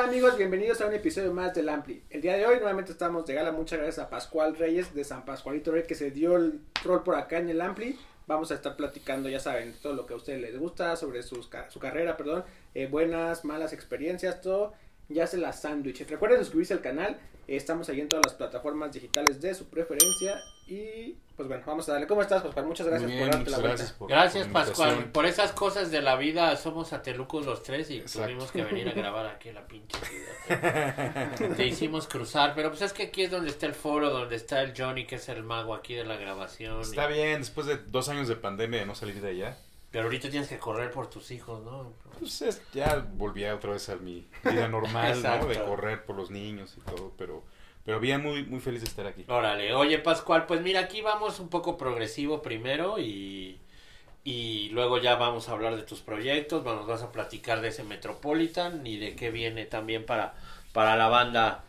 tal amigos? Bienvenidos a un episodio más del Ampli. El día de hoy nuevamente estamos de gala. Muchas gracias a Pascual Reyes de San Pascualito Rey que se dio el rol por acá en el Ampli. Vamos a estar platicando, ya saben, todo lo que a ustedes les gusta sobre sus, su carrera, perdón, eh, buenas, malas experiencias, todo. Ya se las sándwiches. Recuerden suscribirse al canal. estamos ahí en todas las plataformas digitales de su preferencia. Y pues bueno, vamos a darle. ¿Cómo estás, Pascual? Muchas gracias bien, por darte la gracias por- Gracias, por la Pascual. invitación. Por esas cosas de la vida somos satelucos los tres y Exacto. tuvimos que venir a grabar aquí la pinche ciudad. Te hicimos cruzar, pero pues es que aquí es donde está el foro, donde está el Johnny, que es el mago aquí de la grabación. Está y- bien, después de dos años de pandemia de no salir de allá, Pero ahorita tienes que correr por tus hijos, ¿no? pues es- ya volví otra vez a mi vida normal, ¿no? De correr por los niños y todo, pero, pero bien, muy, muy feliz de estar aquí. Órale, oye Pascual, pues mira, aquí vamos un poco progresivo primero y, y luego ya vamos a hablar de tus proyectos, nos vas a platicar de ese Metropolitan y de qué viene también para, para la banda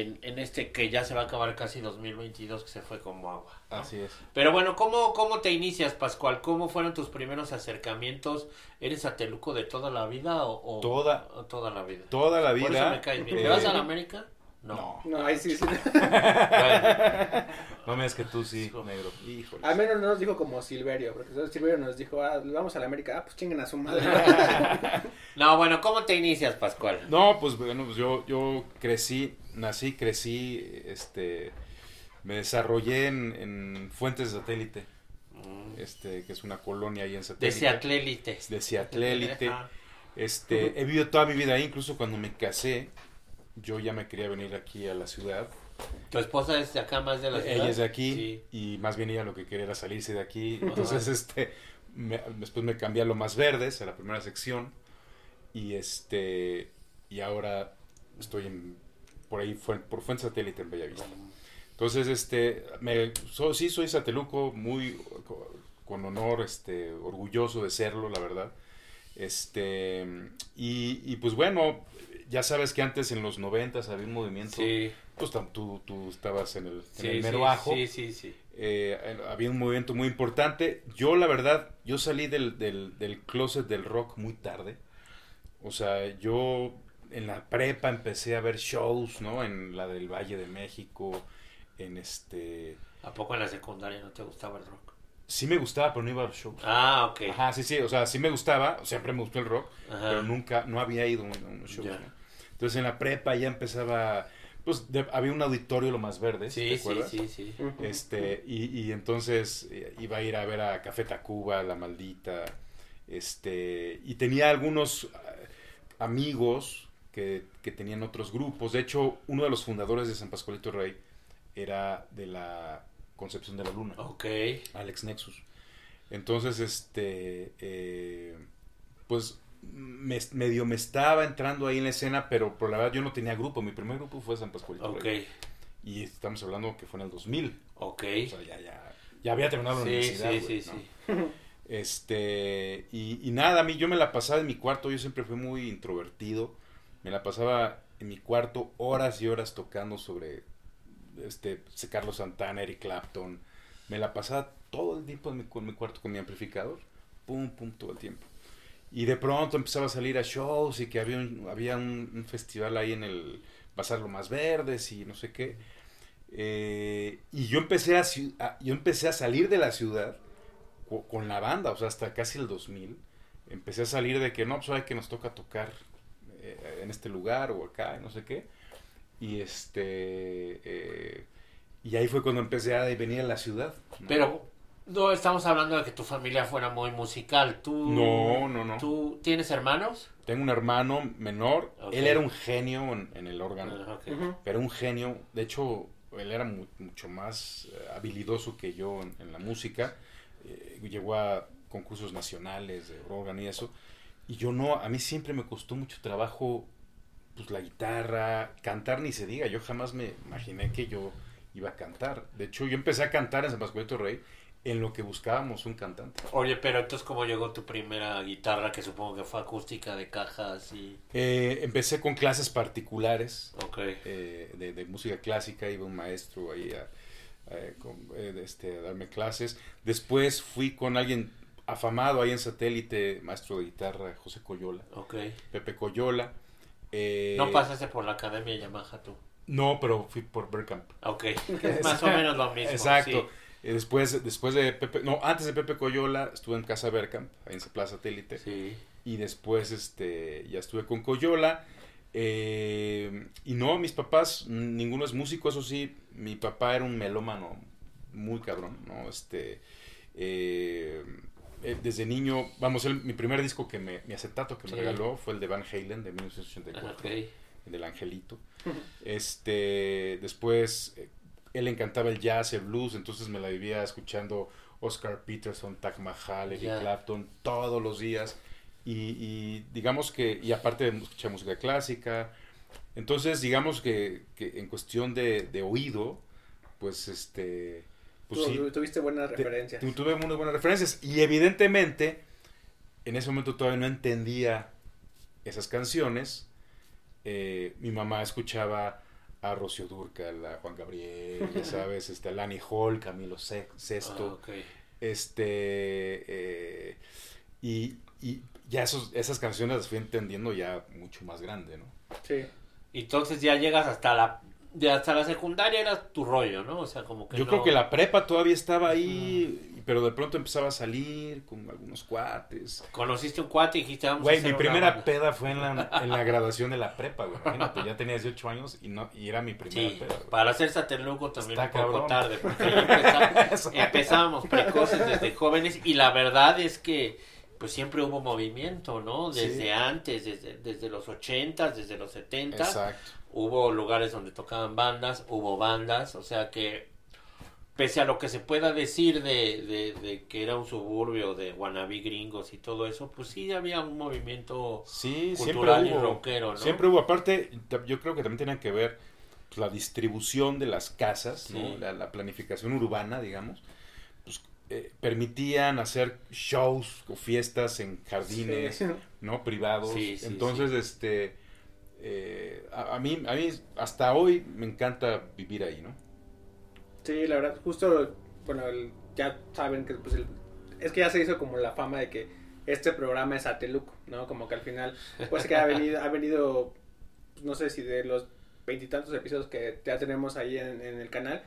en, en este que ya se va a acabar casi 2022 que se fue como agua. ¿no? Así es. Pero bueno, ¿cómo, ¿cómo te inicias Pascual? ¿Cómo fueron tus primeros acercamientos? ¿Eres ateluco de toda la vida o, o- Toda- o toda la vida? Toda la Por eso vida. me caes bien. eh, ¿Te vas a la América? No. No, ahí sí, sí. Bueno. No me es que tú sí, Hijo. negro. Híjole. Al menos no nos dijo como Silverio, porque Silverio nos dijo, ah, vamos a la América, ah, pues chinguen a su madre. No, bueno, ¿cómo te inicias, Pascual? No, pues bueno, pues yo, yo crecí, nací, crecí, este, me desarrollé en, en Fuentes de Satélite, este, que es una colonia ahí en De Satélite. Seatlélite. De Seatlélite. Este, he vivido toda mi vida ahí, incluso cuando me casé, yo ya me quería venir aquí a la ciudad. ¿Tu esposa es de acá más de la ciudad? Ella es de aquí Sí. y más bien ella lo que quería era salirse de aquí. Entonces, este, me- después me cambié a lo más verdes, a la primera sección y este, y ahora estoy en, por ahí, fue- por Fuente Satélite en Bellavista. Entonces, este, me, so- sí soy sateluco, muy co- con honor, este, orgulloso de serlo, la verdad. Este, y, y pues bueno, ya sabes que antes en los noventas había un movimiento, Sí, pues tú, tú estabas en el, en sí, sí, mero ajo, sí, sí, sí. eh, había un movimiento muy importante. Yo, la verdad, yo salí del, del, del closet del rock muy tarde. O sea, yo en la prepa empecé a ver shows, ¿no? En la del Valle de México, en este... ¿A poco en la secundaria no te gustaba el rock? Sí me gustaba, pero no iba a los shows. Ah, ok. Ajá, sí, sí, o sea, sí me gustaba, siempre me gustó el rock, Ajá. pero nunca, no había ido a unos shows. ¿no? Entonces en la prepa ya empezaba, pues de- había un auditorio lo más verde, Sí, ¿te sí, acuerdas? sí, sí. Este, y, y entonces eh, iba a ir a ver a Café Tacuba, La Maldita, este, y tenía algunos eh, amigos que, que tenían otros grupos. De hecho, uno de los fundadores de San Pascualito Rey era de la Concepción de la Luna, Ok. Alex Nexus. Entonces, este, eh, pues me, medio me estaba entrando ahí en la escena, pero por la verdad yo no tenía grupo. Mi primer grupo fue San Pascualito Ok. Rey. Y estamos hablando que fue en el 2000. Ok. O sea, ya, ya, ya había terminado la universidad. sí, sí, ¿no? sí. Este, y, y nada, a mí yo me la pasaba en mi cuarto, yo siempre fui muy introvertido. Me la pasaba en mi cuarto horas y horas tocando sobre este Carlos Santana, Eric Clapton. Me la pasaba todo el tiempo en mi, en mi cuarto con mi amplificador. Pum, pum, todo el tiempo. Y de pronto empezaba a salir a shows y que había un, había un, festival ahí en el Bazar Lo Más Verdes y no sé qué. Eh, y yo empecé a, yo empecé a salir de la ciudad co- con la banda, o sea, hasta casi el 2000. Empecé a salir de que no, pues hay que nos toca tocar eh, en este lugar o acá, no sé qué. Y este. eh, y ahí fue cuando empecé a venir a la ciudad. ¿no? Pero no estamos hablando de que tu familia fuera muy musical. ¿Tú, No, no, no. ¿Tú tienes hermanos? Tengo un hermano menor. Ok. Él era un genio en, en el órgano. Ah, ok. Ujú. Pero un genio. De hecho, él era mu- mucho más eh, habilidoso que yo en, en la música. Eh, llegó a concursos nacionales de órgano y eso. Y yo no, a mí siempre me costó mucho trabajo pues la guitarra, cantar ni se diga. Yo jamás me imaginé que yo iba a cantar. De hecho, yo empecé a cantar en San Pascualito Rey en lo que buscábamos un cantante. Oye, pero entonces, ¿cómo llegó tu primera guitarra? Que supongo que fue acústica de cajas y... Eh, empecé con clases particulares Ok. eh, de, de música clásica, iba un maestro ahí a, a- con- eh, este, a darme clases. Después fui con alguien afamado ahí en satélite, maestro de guitarra, José Coyola, Ok. Pepe Coyola. Eh, No pasaste por la Academia Yamaha tú. No, pero fui por Bergkamp. Ok, es más o menos lo mismo. Exacto. sí. Eh, Después, después de Pepe, no, antes de Pepe Coyola estuve en Casa Bergkamp, ahí en Plaza Satélite. Sí. Y después este, ya estuve con Coyola. eh, y no, mis papás, ninguno es músico, eso sí. Mi papá era un melómano muy cabrón, ¿no? Este, eh, eh, desde niño, vamos, él- mi primer disco que me, mi acetato que me regaló fue el de Van Halen de 1984, Ok. el del Angelito. Este, después, eh, él encantaba el jazz, el blues, entonces me la vivía escuchando Oscar Peterson, Taj Mahal, Eric. Clapton, todos los días. Y, y digamos que, y aparte de escuchar música clásica, entonces digamos que, que en cuestión de, de oído, pues este, pues sí, Tuviste buenas referencias. tu- tuve muy buenas referencias. Y evidentemente, en ese momento todavía no entendía esas canciones. Eh, mi mamá escuchaba a Rocío Dúrcal, a Juan Gabriel, ya sabes, este, a Lani Hall, Camilo Se- Ah, Sesto. ok. Este, eh, y, y ya esos, esas canciones las fui entendiendo ya mucho más grande, ¿no? Sí. Entonces ya llegas hasta la de hasta la secundaria era tu rollo, ¿no? O sea, como que Yo no- creo que la prepa todavía estaba ahí, pero de pronto empezaba a salir con algunos cuates. conociste un cuate y dijiste, vamos a Güey, hacer mi primera banda. peda fue en la, en la graduación de la prepa, güey. Imagínate, ya tenía 18 años y no y era mi primera Sí, peda. güey. para hacer Sateluco también Está un poco cabrón. tarde, porque ahí empeza- empezábamos precoces desde jóvenes y la verdad es que pues siempre hubo movimiento, ¿no? Desde Sí. antes, desde, desde los 80, desde los 70, Exacto. Hubo lugares donde tocaban bandas, hubo bandas, o sea que pese a lo que se pueda decir de, de, de que era un suburbio de wannabe gringos y todo eso, pues sí había un movimiento Sí, siempre cultural y hubo. rockero, ¿no? Siempre hubo. Aparte, yo creo que también tenía que ver pues, la distribución de las casas, ¿no? La, la planificación urbana, digamos. Pues, eh, permitían hacer shows o fiestas en jardines, Sí. ¿no? Privados. Sí, sí, Entonces, este. Eh, a, a mí, a mí, hasta hoy me encanta vivir ahí, ¿no? Sí, la verdad, justo, bueno, ya saben que pues, el- es que ya se hizo como la fama de que este programa es Ateluco, ¿no? Como que al final, pues que ha venido, ha venido, pues, no sé si de los veintitantos episodios que ya tenemos ahí en, en el canal,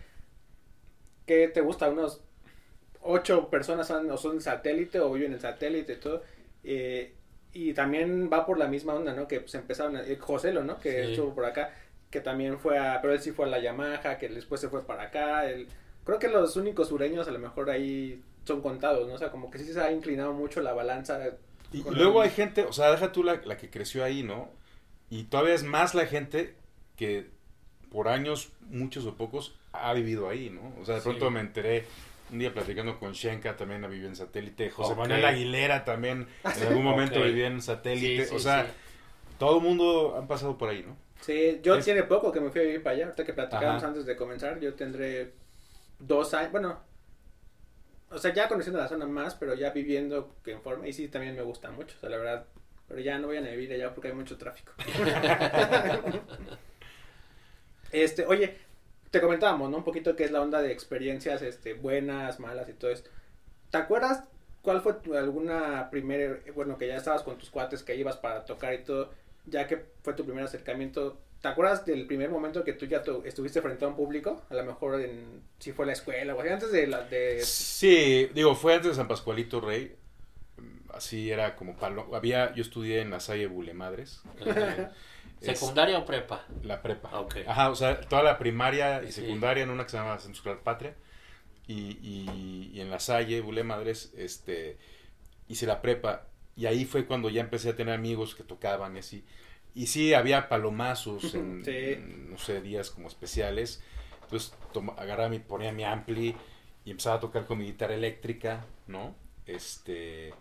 ¿qué te gusta? Unos ocho personas son, o son satélite o viven en satélite y todo. eh, y también va por la misma onda, ¿no? Que pues empezaron, a- eh, Joselo, ¿no? Que Sí. estuvo por acá, que también fue a, pero él sí fue a la Yamaha, que después se fue para acá. El, creo que los únicos sureños a lo mejor ahí son contados, ¿no? O sea, como que sí se ha inclinado mucho la balanza. Y, luego el- hay gente, o sea, deja tú la, la que creció ahí, ¿no? Y todavía es más la gente que por años, muchos o pocos, ha vivido ahí, ¿no? O sea, de Sí. pronto me enteré un día platicando con Shenka, también ha vivido en satélite, José. Manuel Aguilera también en algún momento vivía en satélite, Sí, sí, o sea, sí. todo el mundo han pasado por ahí, ¿no? Sí, yo Es- tiene poco que me fui a vivir para allá, ahorita que platicábamos antes de comenzar, yo tendré dos años, bueno, o sea, ya conociendo la zona más, pero ya viviendo que en forma, y sí, también me gusta mucho, o sea, la verdad, pero ya no voy a vivir allá porque hay mucho tráfico. este, oye, te comentábamos, ¿no? Un poquito qué es la onda de experiencias, este, buenas, malas y todo esto. ¿Te acuerdas cuál fue tu, alguna primera, bueno, que ya estabas con tus cuates, que ibas para tocar y todo, ya que fue tu primer acercamiento, ¿te acuerdas del primer momento que tú ya tu- estuviste frente a un público? A lo mejor en, si fue la escuela o así, antes de la, de... Sí, digo, fue antes de San Pascualito Rey, así era como palo, había, yo estudié en la Salle Bulemadres, Es- ¿Secundaria o prepa? La prepa. Ah, ok. Ajá, o sea, toda la primaria y Sí. secundaria en una que se llama Centro Escolar Patria. Y, y, y en la Salle, Bulé Madres, este, hice la prepa. Y ahí fue cuando ya empecé a tener amigos que tocaban y así. Y sí, había palomazos en, Sí. en, no sé, días como especiales. Entonces toma- agarraba mi, ponía mi ampli y empezaba a tocar con mi guitarra eléctrica, ¿no? Este,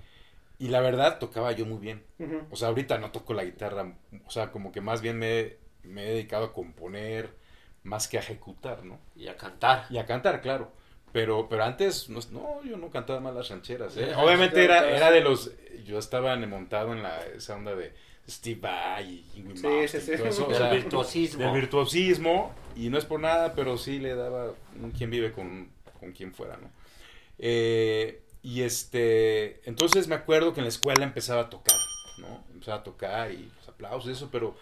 y la verdad tocaba yo muy bien. O sea, ahorita no toco la guitarra, o sea, como que más bien me, me he dedicado a componer más que a ejecutar, ¿no? Y a cantar. Y a cantar, claro. Pero, pero antes, no, no, yo no cantaba más las rancheras, ¿eh? Obviamente era, era de los, yo estaba montado en la, esa onda de Steve Vai y Ingrid Sí, sí, sí. o sea, virtuosismo. del virtuosismo, y no es por nada, pero sí le daba un quien vive con, con quien fuera, ¿no? Eh, y este, entonces me acuerdo que en la escuela empezaba a tocar, ¿no? Empezaba a tocar y pues, aplausos y eso, pero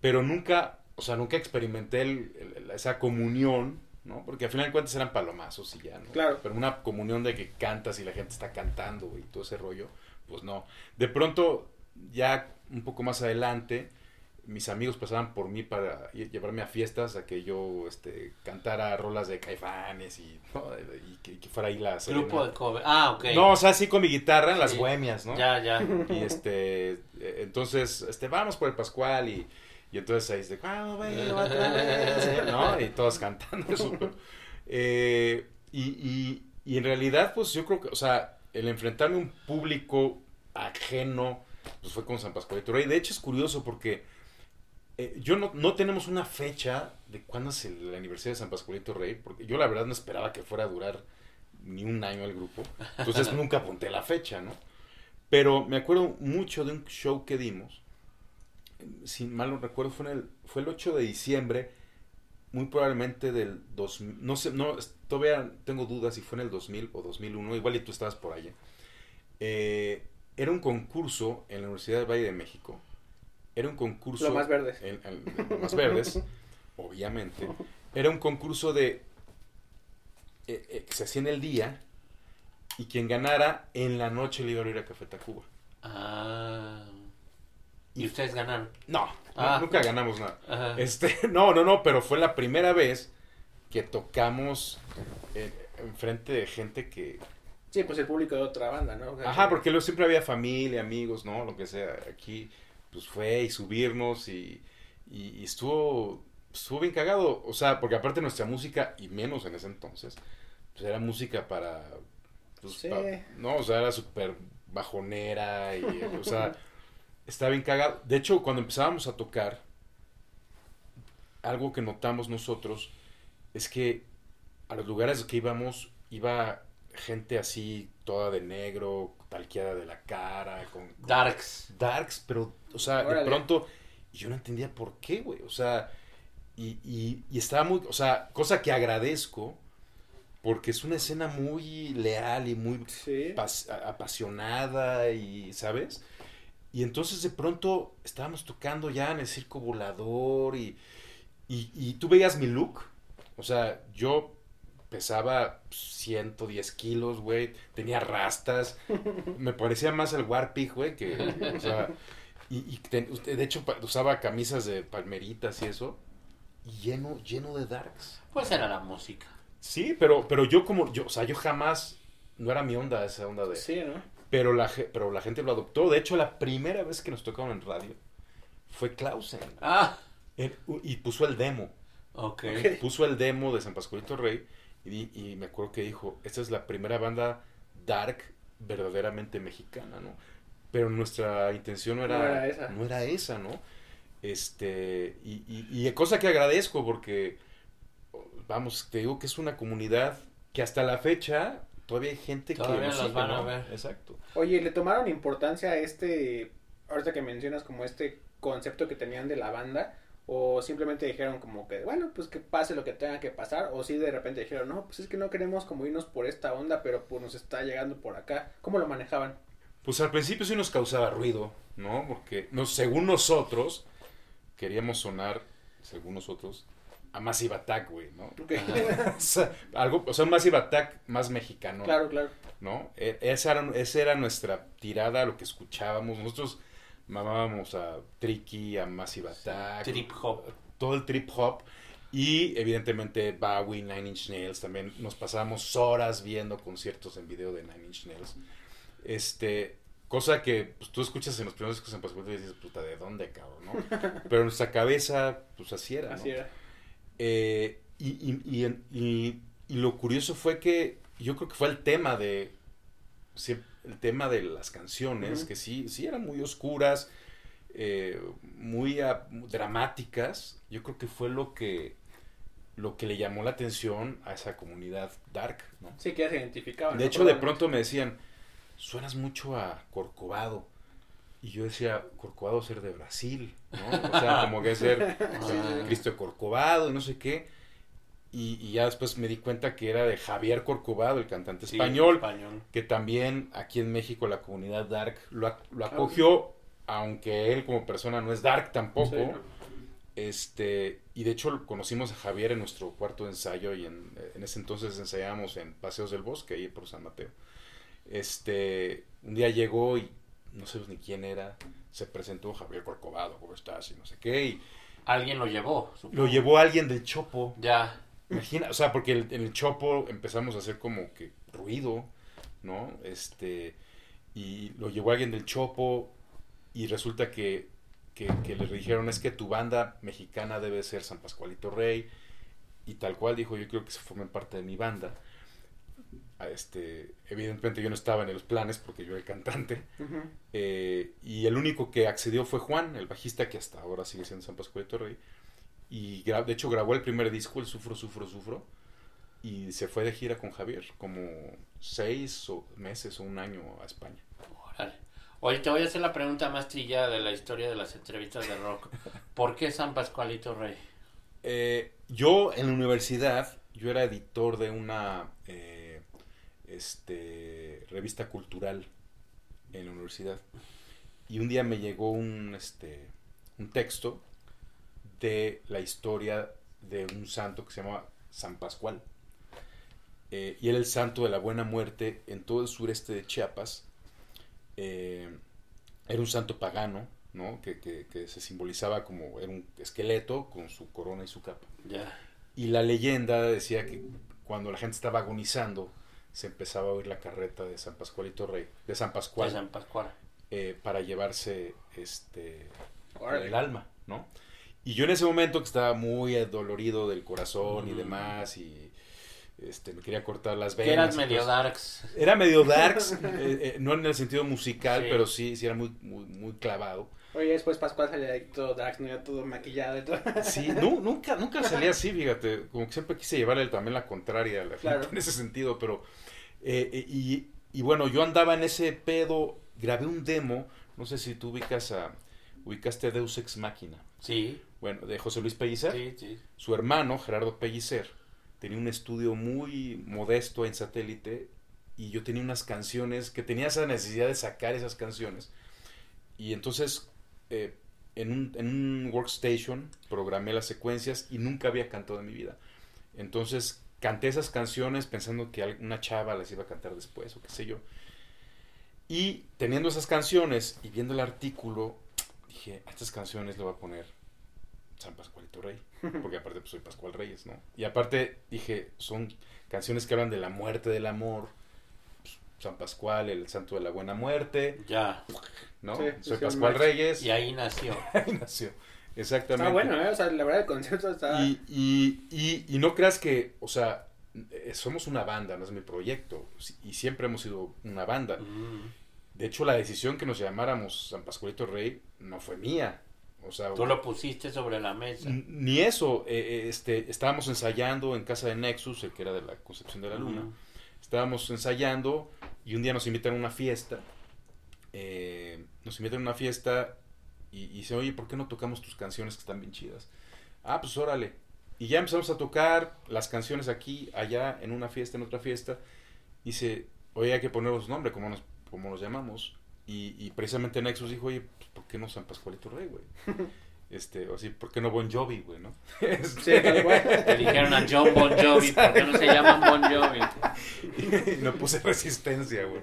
pero nunca, o sea, nunca experimenté el- el- esa comunión, ¿no? Porque al final de cuentas eran palomazos y ya, ¿no? Claro. Pero una comunión de que cantas y la gente está cantando, y todo ese rollo, pues no. De pronto, ya un poco más adelante, mis amigos pasaban por mí para lle- llevarme a fiestas a que yo este, cantara rolas de caifanes y, ¿no? y que, que fuera ahí la Grupo de cover. Ah, ok. No, o sea, sí con mi guitarra en las Sí. bohemias, ¿no? Ya, ya. Y este, eh, entonces, este, vamos por el Pascual y, y entonces ahí dice, "Cuando venga otra vez", ¿no? Y todos cantando eso. Eh, y, y, y en realidad, pues yo creo que, o sea, el enfrentarme a un público ajeno, pues fue con San Pascualito Rey. De hecho, es curioso porque eh, yo no, no tenemos una fecha de cuándo es el, aniversario de San Pascualito Rey, porque yo la verdad no esperaba que fuera a durar ni un año el grupo. Entonces nunca apunté la fecha, ¿no? Pero me acuerdo mucho de un show que dimos. Si mal no recuerdo, fue, en el, fue el 8 de diciembre, muy probablemente del 2000. No sé, no, todavía tengo dudas si fue en el 2000 o 2001, igual y tú estabas por allá. Eh, era un concurso en la Universidad del Valle de México. Era un concurso. Lo más en- en- lo más verdes, obviamente. Era un concurso de. eh, eh, que se hacía en el día y quien ganara en la noche le iba a ir a Café Tacuba. Ah. Y ustedes ganaron. No, no, Ah. nunca ganamos nada. Ajá. Este, no, no, no, pero fue la primera vez que tocamos eh, enfrente de gente que... Sí, pues el público de otra banda, ¿no? Ajá, porque luego siempre había familia, amigos, ¿no? Lo que sea. Aquí, pues fue y subirnos y, y, y estuvo, estuvo bien cagado. O sea, porque aparte nuestra música, y menos en ese entonces, pues era música para... Pues, Sí. no, o sea, era súper bajonera y, o sea, estaba bien cagado. De hecho, cuando empezábamos a tocar, algo que notamos nosotros es que a los lugares que íbamos, iba gente así, toda de negro, talqueada de la cara, con con Darks. darks, pero, o sea, de pronto, y yo no entendía por qué, güey, o sea, y, y, y estaba muy, o sea, cosa que agradezco, porque es una escena muy leal y muy Sí. pas- a- apasionada y, ¿sabes? Y entonces de pronto estábamos tocando ya en el circo volador y, y, y tú veías mi look, o sea, yo pesaba 110 kilos, güey, tenía rastas, me parecía más el Warpig, güey, que, o sea, y, y ten- de hecho usaba camisas de palmeritas y eso, y lleno, lleno de darks. Pues era la música. Sí, pero, pero yo como, yo, o sea, yo jamás, no era mi onda esa onda de... Sí, ¿no? Pero la, pero la gente lo adoptó. De hecho, la primera vez que nos tocaron en radio fue Clausen. Ah. En- y puso el demo. Ok. Ok. Puso el demo de San Pascualito Rey. Y, di- y me acuerdo que dijo, esta es la primera banda dark verdaderamente mexicana, ¿no? Pero nuestra intención no era, No era esa. no era esa, ¿no? Este, y, y, y cosa que agradezco porque, vamos, te digo que es una comunidad que hasta la fecha todavía hay gente Todavía que nos van a ver. Exacto. Oye, ¿le tomaron importancia a este, ahorita que mencionas como este concepto que tenían de la banda? ¿O simplemente dijeron como que, bueno, pues que pase lo que tenga que pasar? ¿O si de repente dijeron, no, pues es que no queremos como irnos por esta onda, pero pues nos está llegando por acá? ¿Cómo lo manejaban? Pues al principio sí nos causaba ruido, ¿no? Porque no, según nosotros, queríamos sonar, según nosotros, a Massive Attack, güey, ¿no? O sea, algo, o sea, un Massive Attack más mexicano, claro, claro. ¿no? E- Esa era, esa era nuestra tirada, lo que escuchábamos. Nosotros mamábamos a Tricky, a Massive Attack, Trip hop. todo el trip hop. Y evidentemente Bowie, Nine Inch Nails, también nos pasábamos horas viendo conciertos en video de Nine Inch Nails. Este, cosa que pues, tú escuchas en los primeros discos en Pascual y dices, puta, ¿de dónde, cabrón? ¿no? Pero en nuestra cabeza, pues así era. ¿no? Así era. Eh, y, y, y, y- y lo curioso fue que yo creo que fue el tema de el tema de las canciones que sí sí eran muy oscuras eh, muy ah, dramáticas yo creo que fue lo que lo que le llamó la atención a esa comunidad dark ¿no? Sí, que ya se identificaban. de ¿no? hecho de pronto me decían suenas mucho a Corcovado y yo decía Corcovado ser de Brasil ¿no? o sea como que ser o sea. Cristo de Corcovado y no sé qué. Y, y ya después me di cuenta que era de Javier Corcovado, el cantante Sí, español, español. que también aquí en México la comunidad dark lo, ac- lo acogió, aunque él como persona no es dark tampoco. Sí. Este, y de hecho conocimos a Javier en nuestro cuarto de ensayo y en, en ese entonces ensayábamos en Paseos del Bosque, ahí por San Mateo. Este, un día llegó y no sé ni quién era, se presentó Javier Corcovado, ¿cómo estás? Y no sé qué. Y Alguien lo llevó. supongo. lo llevó alguien del Chopo. Ya. Imagina, o sea, porque el- en el Chopo empezamos a hacer como que ruido, ¿no? Este, y lo llevó alguien del Chopo y resulta que, que, que le dijeron es que tu banda mexicana debe ser San Pascualito Rey y tal cual dijo yo creo que se formen parte de mi banda. Este, evidentemente yo no estaba en los planes porque yo era el cantante eh, y el único que accedió fue Juan, el bajista que hasta ahora sigue siendo San Pascualito Rey. Y de hecho grabó el primer disco, el Sufro, Sufro, Sufro. Y se fue de gira con Javier, como seis o meses o un año a España. Órale. Oye, te voy a hacer la pregunta más trillada de la historia de las entrevistas de rock. ¿Por qué San Pascualito Rey? Eh, yo en la universidad, yo era editor de una eh, este, revista cultural en la universidad. Y un día me llegó un, este, un texto de la historia de un santo que se llama San Pascual. Eh, y era el santo de la buena muerte en todo el sureste de Chiapas. Eh, era un santo pagano, ¿no? Que, que- que se simbolizaba como era un esqueleto con su corona y su capa. Y la leyenda decía que cuando la gente estaba agonizando, se empezaba a oír la carreta de San Pascualito Rey, de San Pascual, De San Pascual. eh, para llevarse este el alma, ¿no? Y yo en ese momento que estaba muy dolorido del corazón y Mm. demás y este me quería cortar las venas. eras medio darks. Era medio darks, eh, eh, no en el sentido musical, Sí. pero sí, sí era muy, muy, muy clavado. Oye, después Pascual salía ahí todo Drax, no ya todo maquillado y todo. Sí, nu- nunca, nunca salía así, fíjate, como que siempre quise llevarle también la contraria a la gente Claro. en ese sentido, pero, eh, eh, y, y bueno, yo andaba en ese pedo, grabé un demo, no sé si tú ubicas a, ubicaste a Deus Ex Máquina, Sí, bueno, de José Luis Pellicer, sí, sí. su hermano, Gerardo Pellicer, tenía un estudio muy modesto en satélite y yo tenía unas canciones que tenía esa necesidad de sacar esas canciones. Y entonces eh, en, un, en un workstation programé las secuencias y nunca había cantado en mi vida. Entonces canté esas canciones pensando que una chava las iba a cantar después o qué sé yo. Y teniendo esas canciones y viendo el artículo, dije, a estas canciones le voy a poner San Pascualito Rey, porque aparte pues, soy Pascual Reyes, ¿no? Y aparte dije, son canciones que hablan de la muerte, del amor, pues, San Pascual, el santo de la buena muerte, Ya. ¿no? Sí, soy Pascual. Reyes, Y ahí nació. ahí nació. Exactamente. Está bueno, ¿eh? O sea, la verdad el concepto está... Y, y, y, y no creas que, o sea, eh, somos una banda, no es mi proyecto, y siempre hemos sido una banda. Mm. De hecho, la decisión que nos llamáramos San Pascualito Rey no fue mía. O sea, Tú lo pusiste sobre la mesa. Ni eso, eh, eh, este, estábamos ensayando en casa de Nexus, el que era de la Concepción de la Luna. Estábamos ensayando y un día nos invitan a una fiesta. eh, nos invitan a una fiesta y, y dice, oye, ¿por qué no tocamos tus canciones que están bien chidas? Ah, pues órale. Y ya empezamos a tocar las canciones aquí, allá, en una fiesta, en otra fiesta. Dice, oye, hay que ponernos nombre, ¿cómo nos, cómo nos llamamos? Y, y precisamente Nexus dijo, oye, ¿por qué no San Pascualito Rey, güey? Este, o así, ¿por qué no Bon Jovi, güey, no? Sí, tal cual. Le dijeron a John Bon Jovi, ¿por qué no se llaman Bon Jovi? y no puse resistencia, güey.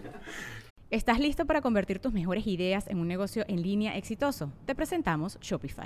¿Estás listo para convertir tus mejores ideas en un negocio en línea exitoso? Te presentamos Shopify.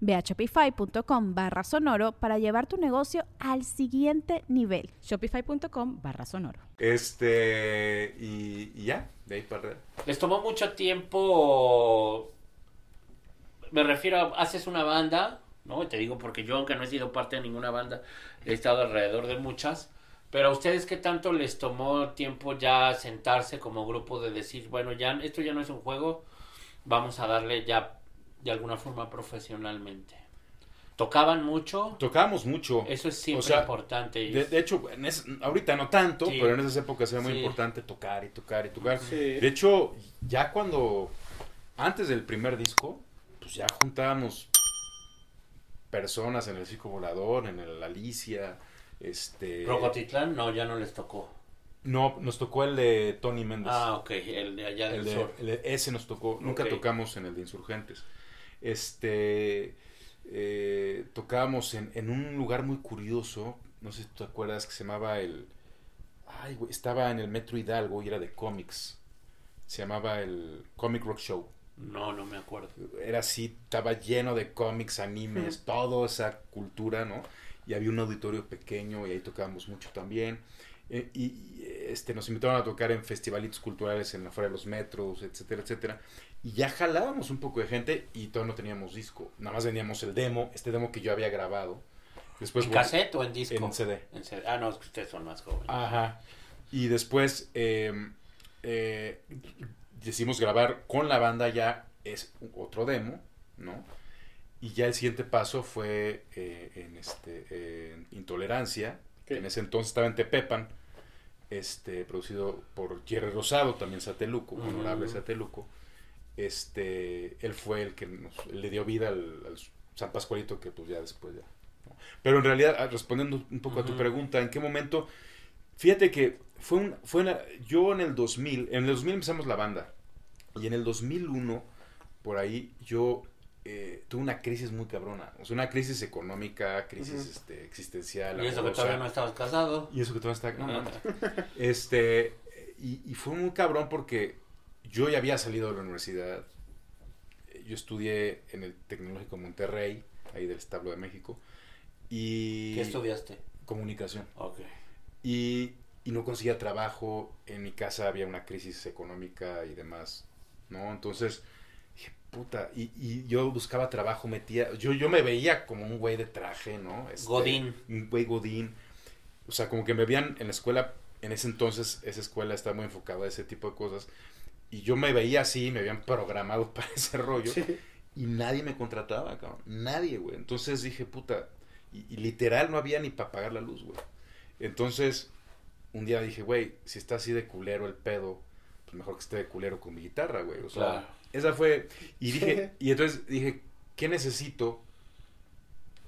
Ve a shopify.com barra sonoro para llevar tu negocio al siguiente nivel. Shopify.com barra sonoro. Este, y, y ya, de ahí para arriba. Les tomó mucho tiempo me refiero a, haces una banda, ¿no? Y te digo porque yo, aunque no he sido parte de ninguna banda, he estado alrededor de muchas. Pero a ustedes, ¿qué tanto les tomó tiempo ya sentarse como grupo de decir, bueno, ya esto ya no es un juego, vamos a darle ya de alguna forma profesionalmente? ¿Tocaban mucho? Tocábamos mucho. Eso es siempre O sea, importante. De, de hecho, en es- ahorita no tanto, Sí. pero en esas épocas era muy Sí. importante tocar y tocar y tocar. Sí. De hecho, ya cuando, antes del primer disco, pues ya juntábamos personas en el Circo Volador, en el Alicia, este... Rocotitlán, no, ya no les tocó. No, nos tocó el de Tony Méndez. Ah, ok, el de allá del el de, sur. el de- ese nos tocó, nunca tocamos en el de Insurgentes. Este, eh, tocábamos en, en un lugar muy curioso, no sé si tú te acuerdas, que se llamaba el... Ay, güey, estaba en el Metro Hidalgo y era de cómics. Se llamaba el Comic Rock Show. No, no me acuerdo. Era así, estaba lleno de cómics, animes, toda esa cultura, ¿no? Y había un auditorio pequeño y ahí tocábamos mucho también. Eh, y y, este, nos invitaron a tocar en festivalitos culturales en afuera de los metros, etcétera, etcétera. Y ya jalábamos un poco de gente y todavía no teníamos disco. Nada más vendíamos el demo, este demo que yo había grabado. Después ¿En cassette o en disco? En CD. En CD. Ah, no, es que ustedes son más jóvenes. Ajá. Y después eh, eh, decidimos grabar con la banda ya es otro demo, ¿no? Y ya el siguiente paso fue eh, en este en Intolerancia, que en ese entonces estaba en Tepepan, este, producido por Jerry Rosado, también Sateluco, Ujú. honorable Sateluco. Este, él fue el que nos, le dio vida al, al San Pascualito, que pues ya después ya. ¿no? Pero en realidad, ah, respondiendo un poco a tu pregunta, ¿en qué momento? Fíjate que fue un, fue una- yo en el 2000, en el 2000 empezamos la banda, y en el 2001, por ahí, yo eh, tuve una crisis muy cabrona, o sea, una crisis económica, crisis este, existencial. y eso que todavía no estabas casado. Y eso que todavía está... No, Ah. mames. Este, y, y fue muy cabrón porque yo ya había salido de la universidad. Yo estudié en el Tecnológico Monterrey, ahí del Establo de México. Y ¿Qué estudiaste? comunicación. Ok. Y, y no conseguía trabajo. En mi casa había una crisis económica y demás. ¿No? Entonces, dije, puta. Y, y yo buscaba trabajo, metía. Yo, yo me veía como un güey de traje, ¿no? Este, Godín. Un güey Godín. O sea, como que me veían en la escuela. En ese entonces, esa escuela estaba muy enfocada a ese tipo de cosas. Y yo me veía así, me habían programado para ese rollo. Sí. Y nadie me contrataba, cabrón. Nadie, güey. Entonces dije, puta. Y, y literal no había ni para pagar la luz, güey. Entonces, un día dije, güey, si está así de culero el pedo, pues mejor que esté de culero con mi guitarra, güey. O sea, Claro. esa fue. Y dije, y entonces dije, ¿qué necesito?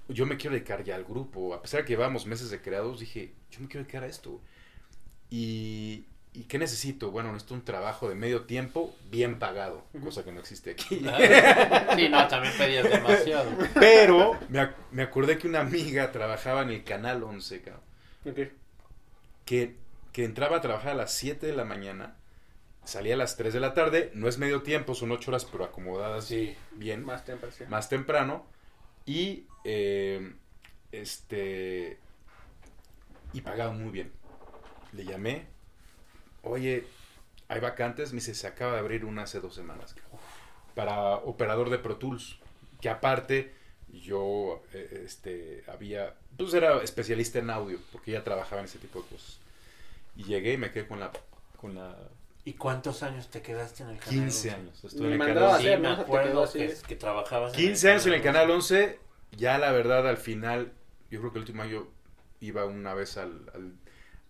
Yo me quiero dedicar ya al grupo. A pesar de que llevamos meses de creados, dije, yo me quiero dedicar a esto. Y, ¿y qué necesito? Bueno, necesito un trabajo de medio tiempo bien pagado, cosa que no existe aquí. Sí, no, también pedías demasiado. Pero me, ac- me acordé que una amiga trabajaba en el Canal 11, cabrón, Ok. que, que entraba a trabajar a las 7 de la mañana, salía a las 3 de la tarde, no es medio tiempo, son 8 horas, pero acomodadas Sí. bien, más, Más temprano. sí. temprano, y eh, este y pagaba muy bien. Le llamé, oye, hay vacantes, me dice, se acaba de abrir una hace dos semanas, para operador de Pro Tools, que aparte yo eh, este había pues era especialista en audio porque ya trabajaba en ese tipo de cosas y llegué y me quedé con la con la ¿Y cuántos años te quedaste en el canal? 15 11? años estuve Me en el canal a Sí, hacer, me acuerdo así. que, que trabajabas 15 años en el canal 11 ya la verdad al final yo creo que el último año iba una vez al, al-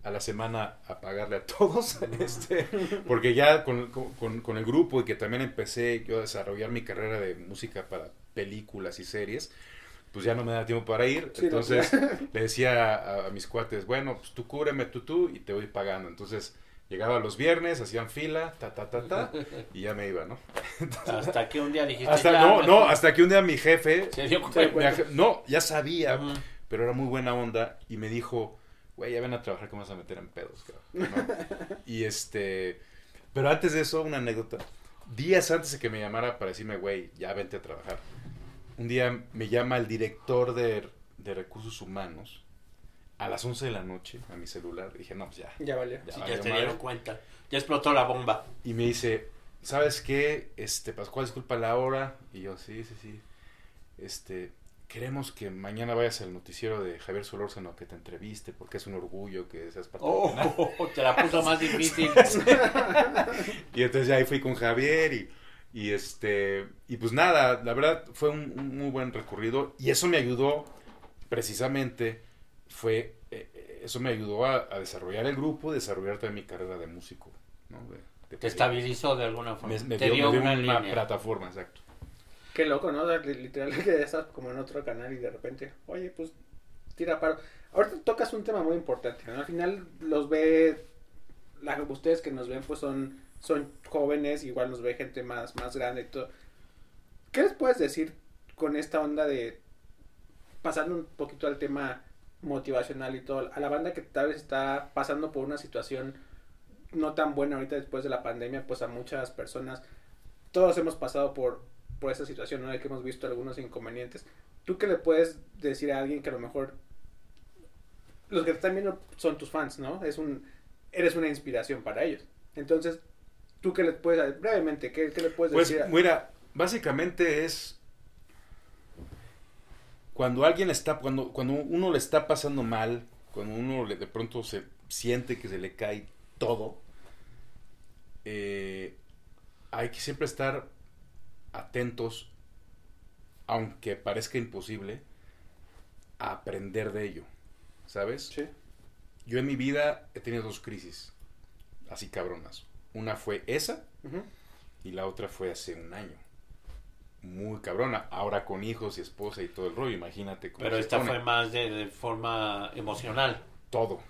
a la semana a pagarle a todos este porque ya con, con- con el grupo y que también empecé yo a desarrollar mi carrera de música para películas y series pues ya no me da tiempo para ir Sí, no, entonces claro. le decía a, a mis cuates bueno pues tú cúbreme tú tú y te voy pagando entonces llegaba los viernes hacían fila ta ta ta ta y ya me iba no Hasta que un día dijiste. hasta ya, no no hasta que un día mi jefe Se dio cuenta. me no ya sabía pero era muy buena onda y me dijo, güey, ya ven a trabajar, ¿cómo vas a meter en pedos? cabrón?" ¿No? y este, pero antes de eso, una anécdota. Días antes de que me llamara para decirme, güey, ya vente a trabajar. Un día me llama el director de, de recursos humanos a las 11 de la noche a mi celular. Dije, no, pues ya. Ya valió. Ya Sí, valió ya te madre". dieron cuenta. Ya explotó la bomba. Y me dice, ¿sabes qué? Este, Pascual, disculpa la hora. Y yo, sí, sí, sí. este, queremos que mañana vayas al noticiero de Javier Solórzano que te entreviste, porque es un orgullo que seas parte Oh, del canal". te la puso más difícil. Y entonces ya ahí fui con Javier y, y este, y pues nada, la verdad fue un, un muy buen recorrido y eso me ayudó precisamente, fue, eh, eh, eso me ayudó a, a desarrollar el grupo, desarrollar también mi carrera de músico, ¿no? De- de- Te estabilizó de alguna forma. me, me te dio, dio, me dio una, una, plataforma, exacto. Qué loco, ¿no? O estás como en otro canal y de repente, oye, pues tira paro. Ahorita tocas un tema muy importante. Al final los ve, la, ustedes que nos ven pues son, son jóvenes, igual nos ve gente más, más grande y todo. ¿Qué les puedes decir con esta onda de, pasando un poquito al tema motivacional y todo, a la banda que tal vez está pasando por una situación no tan buena ahorita después de la pandemia, pues a muchas personas, todos hemos pasado por, por esa situación, ¿no? De que hemos visto algunos inconvenientes. ¿Tú qué le puedes decir a alguien que a lo mejor los que te están viendo son tus fans, ¿no? Es un, eres una inspiración para ellos. Entonces, ¿tú qué le puedes, brevemente, qué, qué le puedes Pues decir? a- mira, básicamente es cuando alguien está, cuando, cuando uno le está pasando mal, cuando uno le- de pronto se siente que se le cae todo, eh, hay que siempre estar atentos, aunque parezca imposible, a aprender de ello, ¿sabes? Sí. Yo en mi vida he tenido dos crisis, así cabronas. Una fue esa, y la otra fue hace un año. Muy cabrona. Ahora con hijos y esposa y todo el rollo, imagínate cómo Pero se esta pone. fue más de, de forma emocional. todo,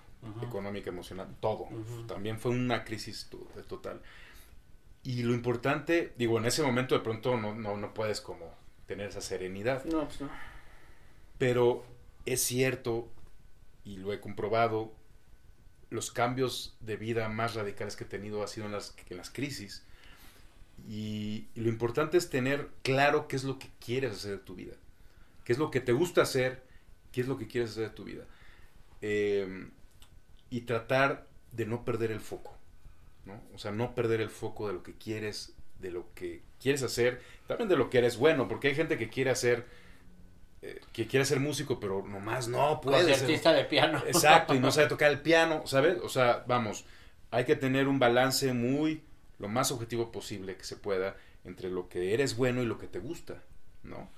económica, emocional, todo. También fue una crisis to- total. Y lo importante, digo, en ese momento de pronto no, no, no puedes como tener esa serenidad. No, pues no. Pero es cierto, y lo he comprobado, los cambios de vida más radicales que he tenido ha sido en las, en las crisis. Y, y lo importante es tener claro qué es lo que quieres hacer de tu vida. Qué es lo que te gusta hacer, qué es lo que quieres hacer de tu vida. Eh, y tratar de no perder el foco. ¿No? O sea, no perder el foco de lo que quieres, de lo que quieres hacer, también de lo que eres bueno, porque hay gente que quiere hacer eh, que quiere ser músico, pero nomás no puede ser. Concertista de piano. Exacto, y no sabe tocar el piano, ¿sabes? O sea, vamos, hay que tener un balance muy, lo más objetivo posible que se pueda entre lo que eres bueno y lo que te gusta, ¿no?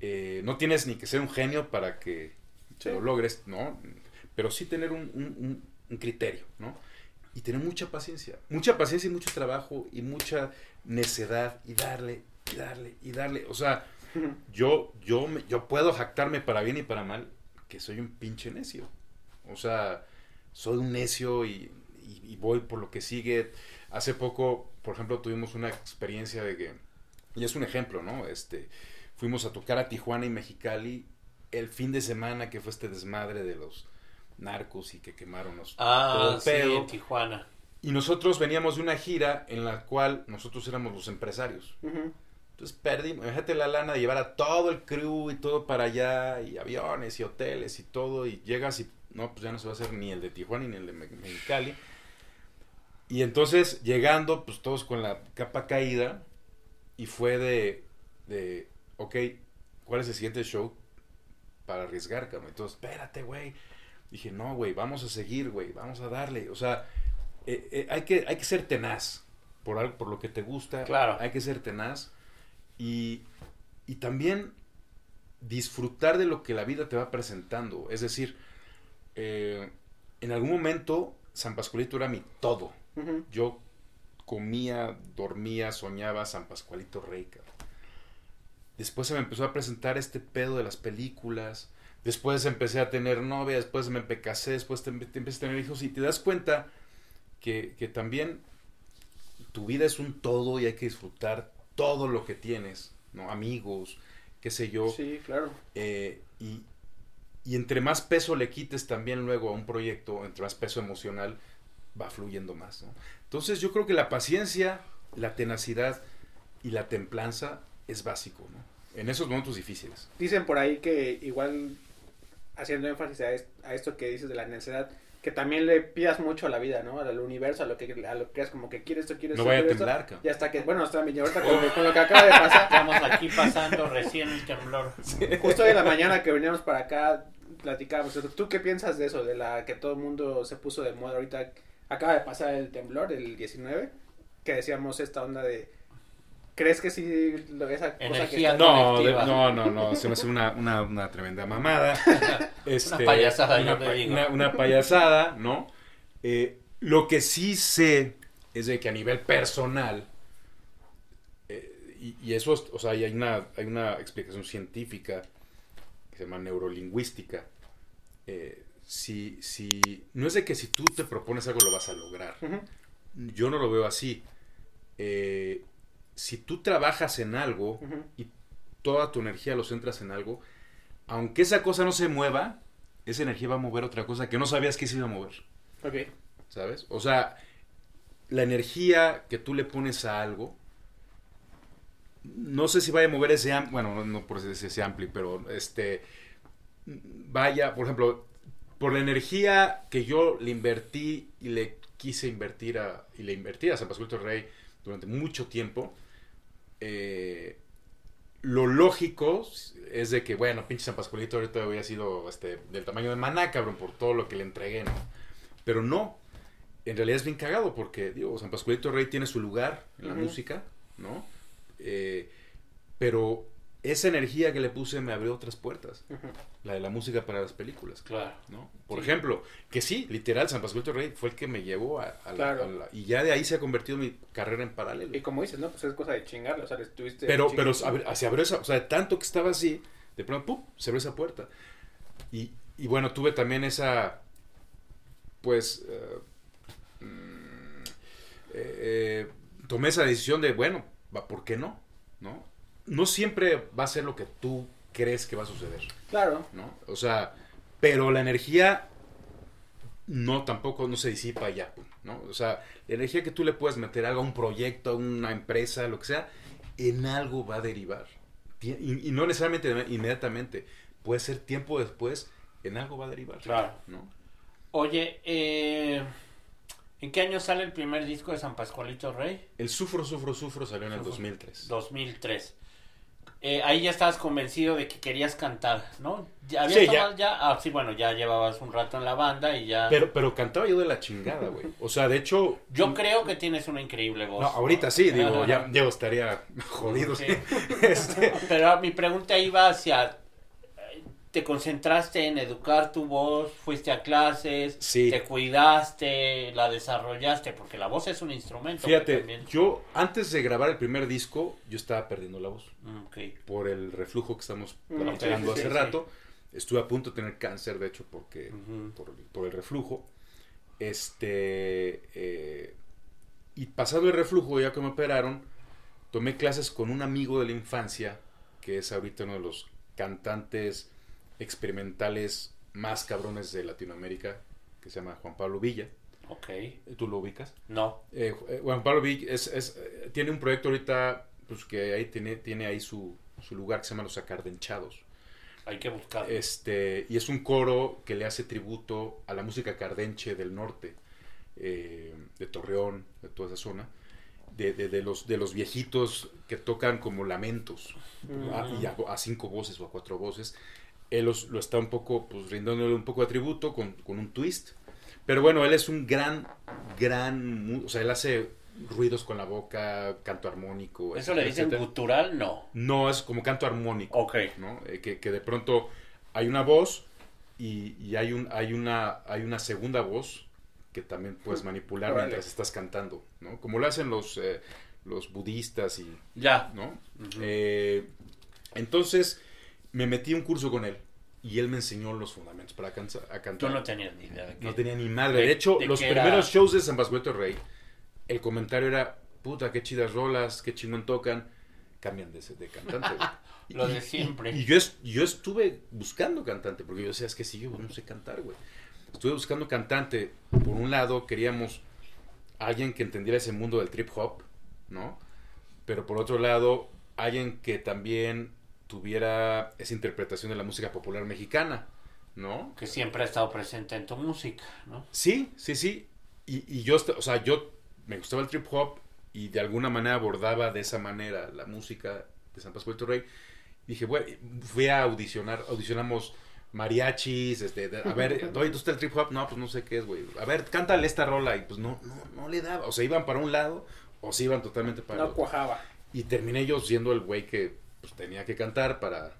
Eh, no tienes ni que ser un genio para que Sí. lo logres, ¿no? Pero sí tener un, un- un- un criterio, ¿no? Y tener mucha paciencia, mucha paciencia y mucho trabajo y mucha necedad y darle, y darle, y darle, o sea, yo, yo, yo puedo jactarme para bien y para mal que soy un pinche necio. O sea, soy un necio y, y- y voy por lo que sigue. Hace poco, por ejemplo, tuvimos una experiencia de que, y es un ejemplo, ¿no? Este, fuimos a tocar a Tijuana y Mexicali el fin de semana que fue este desmadre de los narcos y que quemaron los Ah, sí, en Tijuana. Y nosotros veníamos de una gira en la cual nosotros éramos los empresarios. Ujú. Entonces perdimos, imagínate la lana de llevar a todo el crew y todo para allá, y aviones y hoteles y todo, y llegas y no, pues ya no se va a hacer ni el de Tijuana ni el de Me- Mexicali. Y entonces llegando, pues todos con la capa caída, y fue de, de ok, ¿cuál es el siguiente show para arriesgar, cabrón? Entonces, espérate, güey. Dije, no, güey, vamos a seguir, güey, vamos a darle. O sea, eh, eh, hay, que, hay que ser tenaz por algo, por lo que te gusta. Claro. Hay que ser tenaz. Y, y también disfrutar de lo que la vida te va presentando. Es decir, eh, en algún momento San Pascualito era mi todo. Yo comía, dormía, soñaba San Pascualito Rey, cabrón. Después se me empezó a presentar este pedo de las películas. Después empecé a tener novia, después me casé, después te, te empecé a tener hijos y te das cuenta que, que también tu vida es un todo y hay que disfrutar todo lo que tienes, ¿no? Amigos, qué sé yo. Sí, claro. Eh, y, y entre más peso le quites también luego a un proyecto, entre más peso emocional, va fluyendo más. ¿no? Entonces yo creo que la paciencia, la tenacidad y la templanza es básico ¿no? en esos momentos difíciles. Dicen por ahí que igual, haciendo énfasis a, es- a esto que dices de la necedad, que también le pidas mucho a la vida, ¿no? Al universo, a lo que, a lo que es como que quieres esto, quieres No esto, vaya a quieres esto. temblar, cabrón. Y hasta que, bueno, hasta mi ahorita con, con lo que acaba de pasar. Estamos aquí pasando recién el temblor. Justo hoy en la mañana que veníamos para acá, platicábamos. ¿Tú qué piensas de eso? De la que todo el mundo se puso de moda ahorita. Acaba de pasar el temblor, el 19, que decíamos esta onda de... ¿Crees que sí, esa cosa que Energía está... No, de- no, no, no, se me hace una, una, una tremenda mamada. Este, payasada, una, yo te digo. Una, una payasada, ¿no? Eh, lo que sí sé es de que a nivel personal, eh, y, y eso, es- o sea, hay una, hay una explicación científica que se llama neurolingüística. Eh, si, si, no es de que si tú te propones algo lo vas a lograr. Yo no lo veo así. Eh, si tú trabajas en algo y toda tu energía lo centras en algo, aunque esa cosa no se mueva, esa energía va a mover otra cosa que no sabías que se iba a mover, Ok. ¿sabes? O sea, la energía que tú le pones a algo, no sé si vaya a mover ese ampli, bueno, no, por ese, ese ampli, pero este, vaya, por ejemplo, por la energía que yo le invertí y le quise invertir a, y le invertí a San Pascual del Rey durante mucho tiempo, eh, lo lógico es de que, bueno, pinche San Pascualito ahorita había sido este, del tamaño de maná, cabrón, por todo lo que le entregué, ¿no? Pero no, en realidad es bien cagado porque, digo, San Pascualito Rey tiene su lugar en la música, ¿no? Eh, pero esa energía que le puse me abrió otras puertas, la de la música para las películas. Claro. ¿no? Por Sí. ejemplo, que sí, literal, San Pascual Rey fue el que me llevó a, a la, Claro. a la- Y ya de ahí se ha convertido mi carrera en paralelo. Y como dices, ¿no? Pues es cosa de chingarlo, o sea, estuviste... Pero, pero se abrió esa, o sea, tanto que estaba así, de pronto, ¡pum! se abrió esa puerta. Y, y bueno, tuve también esa, pues, eh, mm, eh, eh, tomé esa decisión de, bueno, ¿por qué no? ¿No? No siempre va a ser lo que tú crees que va a suceder. Claro. ¿no? O sea, pero la energía no tampoco no se disipa ya, ¿no? O sea, la energía que tú le puedes meter a algo, a un proyecto, a una empresa, lo que sea, en algo va a derivar. Y, y no necesariamente inmediatamente, puede ser tiempo después, en algo va a derivar. Claro. ¿no? Oye, eh, ¿en qué año sale el primer disco de San Pascualito Rey? El Sufro, Sufro, Sufro salió en el Sufro. 2003. 2003. Eh, ahí ya estabas convencido de que querías cantar, ¿no? ¿Ya habías Sí, tomado ya. ya? Ah, sí, bueno, ya llevabas un rato en la banda y ya... Pero, pero cantaba yo de la chingada, güey. O sea, de hecho... Yo creo que tienes una increíble voz. No, ahorita sí, digo, ya, ya estaría jodido. Sí. Este, Pero mi pregunta iba hacia... ¿Te concentraste en educar tu voz? ¿Fuiste a clases? Sí. ¿Te cuidaste? ¿La desarrollaste? Porque la voz es un instrumento. Fíjate, también- yo antes de grabar el primer disco, yo estaba perdiendo la voz Mm, por el reflujo que estamos Mm, platicando sí, sí, hace sí. rato. Estuve a punto de tener cáncer, de hecho, porque por el reflujo. Este eh, y pasado el reflujo, ya que me operaron, tomé clases con un amigo de la infancia, que es ahorita uno de los cantantes experimentales más cabrones de Latinoamérica, que se llama Juan Pablo Villa. Ok. ¿Tú lo ubicas? No. Eh, eh, Juan Pablo es, es, eh, tiene un proyecto ahorita pues que ahí tiene, tiene ahí su, su lugar que se llama Los Acardenchados. Hay que buscar. Este, y es un coro que le hace tributo a la música cardenche del norte, eh, de Torreón, de toda esa zona, de, de- de los, de los viejitos que tocan como lamentos, Mm. a, y a, a cinco voces o a cuatro voces. Él los- lo está un poco, pues rindándole un poco de tributo con, con un twist. Pero bueno, él es un gran, gran, o sea, él hace ruidos con la boca, canto armónico. ¿Eso le etcétera, dicen etcétera. gutural? No. No, es como canto armónico. Ok. ¿no? Eh, que, que de pronto hay una voz y, y hay, un, hay, una, hay una segunda voz que también puedes manipular Órale. mientras estás cantando, ¿no? Como lo hacen los, eh, los budistas y, Ya. ¿no? Ujú. Eh, entonces me metí a un curso con él y él me enseñó los fundamentos para cansa- a Tú cantar. no tenías ni idea de qué. No tenía ni madre. de- De, hecho, de los era- primeros shows de San Pascueto Rey, el comentario era, puta, qué chidas rolas, qué chingón tocan, cambian de, de cantante. güey. Lo Y- de siempre. Y, yo, es- yo estuve buscando cantante, porque yo decía, es que sí, yo no sé cantar, güey. Estuve buscando cantante. Por un lado, queríamos alguien que entendiera ese mundo del trip hop, ¿no? Pero por otro lado, alguien que también tuviera esa interpretación de la música popular mexicana, ¿no? Que siempre ha estado presente en tu música, ¿no? Sí, sí, sí. Y, y yo, o sea, yo me gustaba el trip hop y de alguna manera abordaba de esa manera la música de San Pascual Rey. Dije, bueno, fui a audicionar, audicionamos mariachis, este, de- a ver, oye, ¿tú estás el trip hop? No, pues no sé qué es, güey. A ver, cántale esta rola y pues no, no, no le daba. O sea, iban para un lado o se iban totalmente para el No otro. cuajaba. Y terminé yo siendo el güey que pues, tenía que cantar para,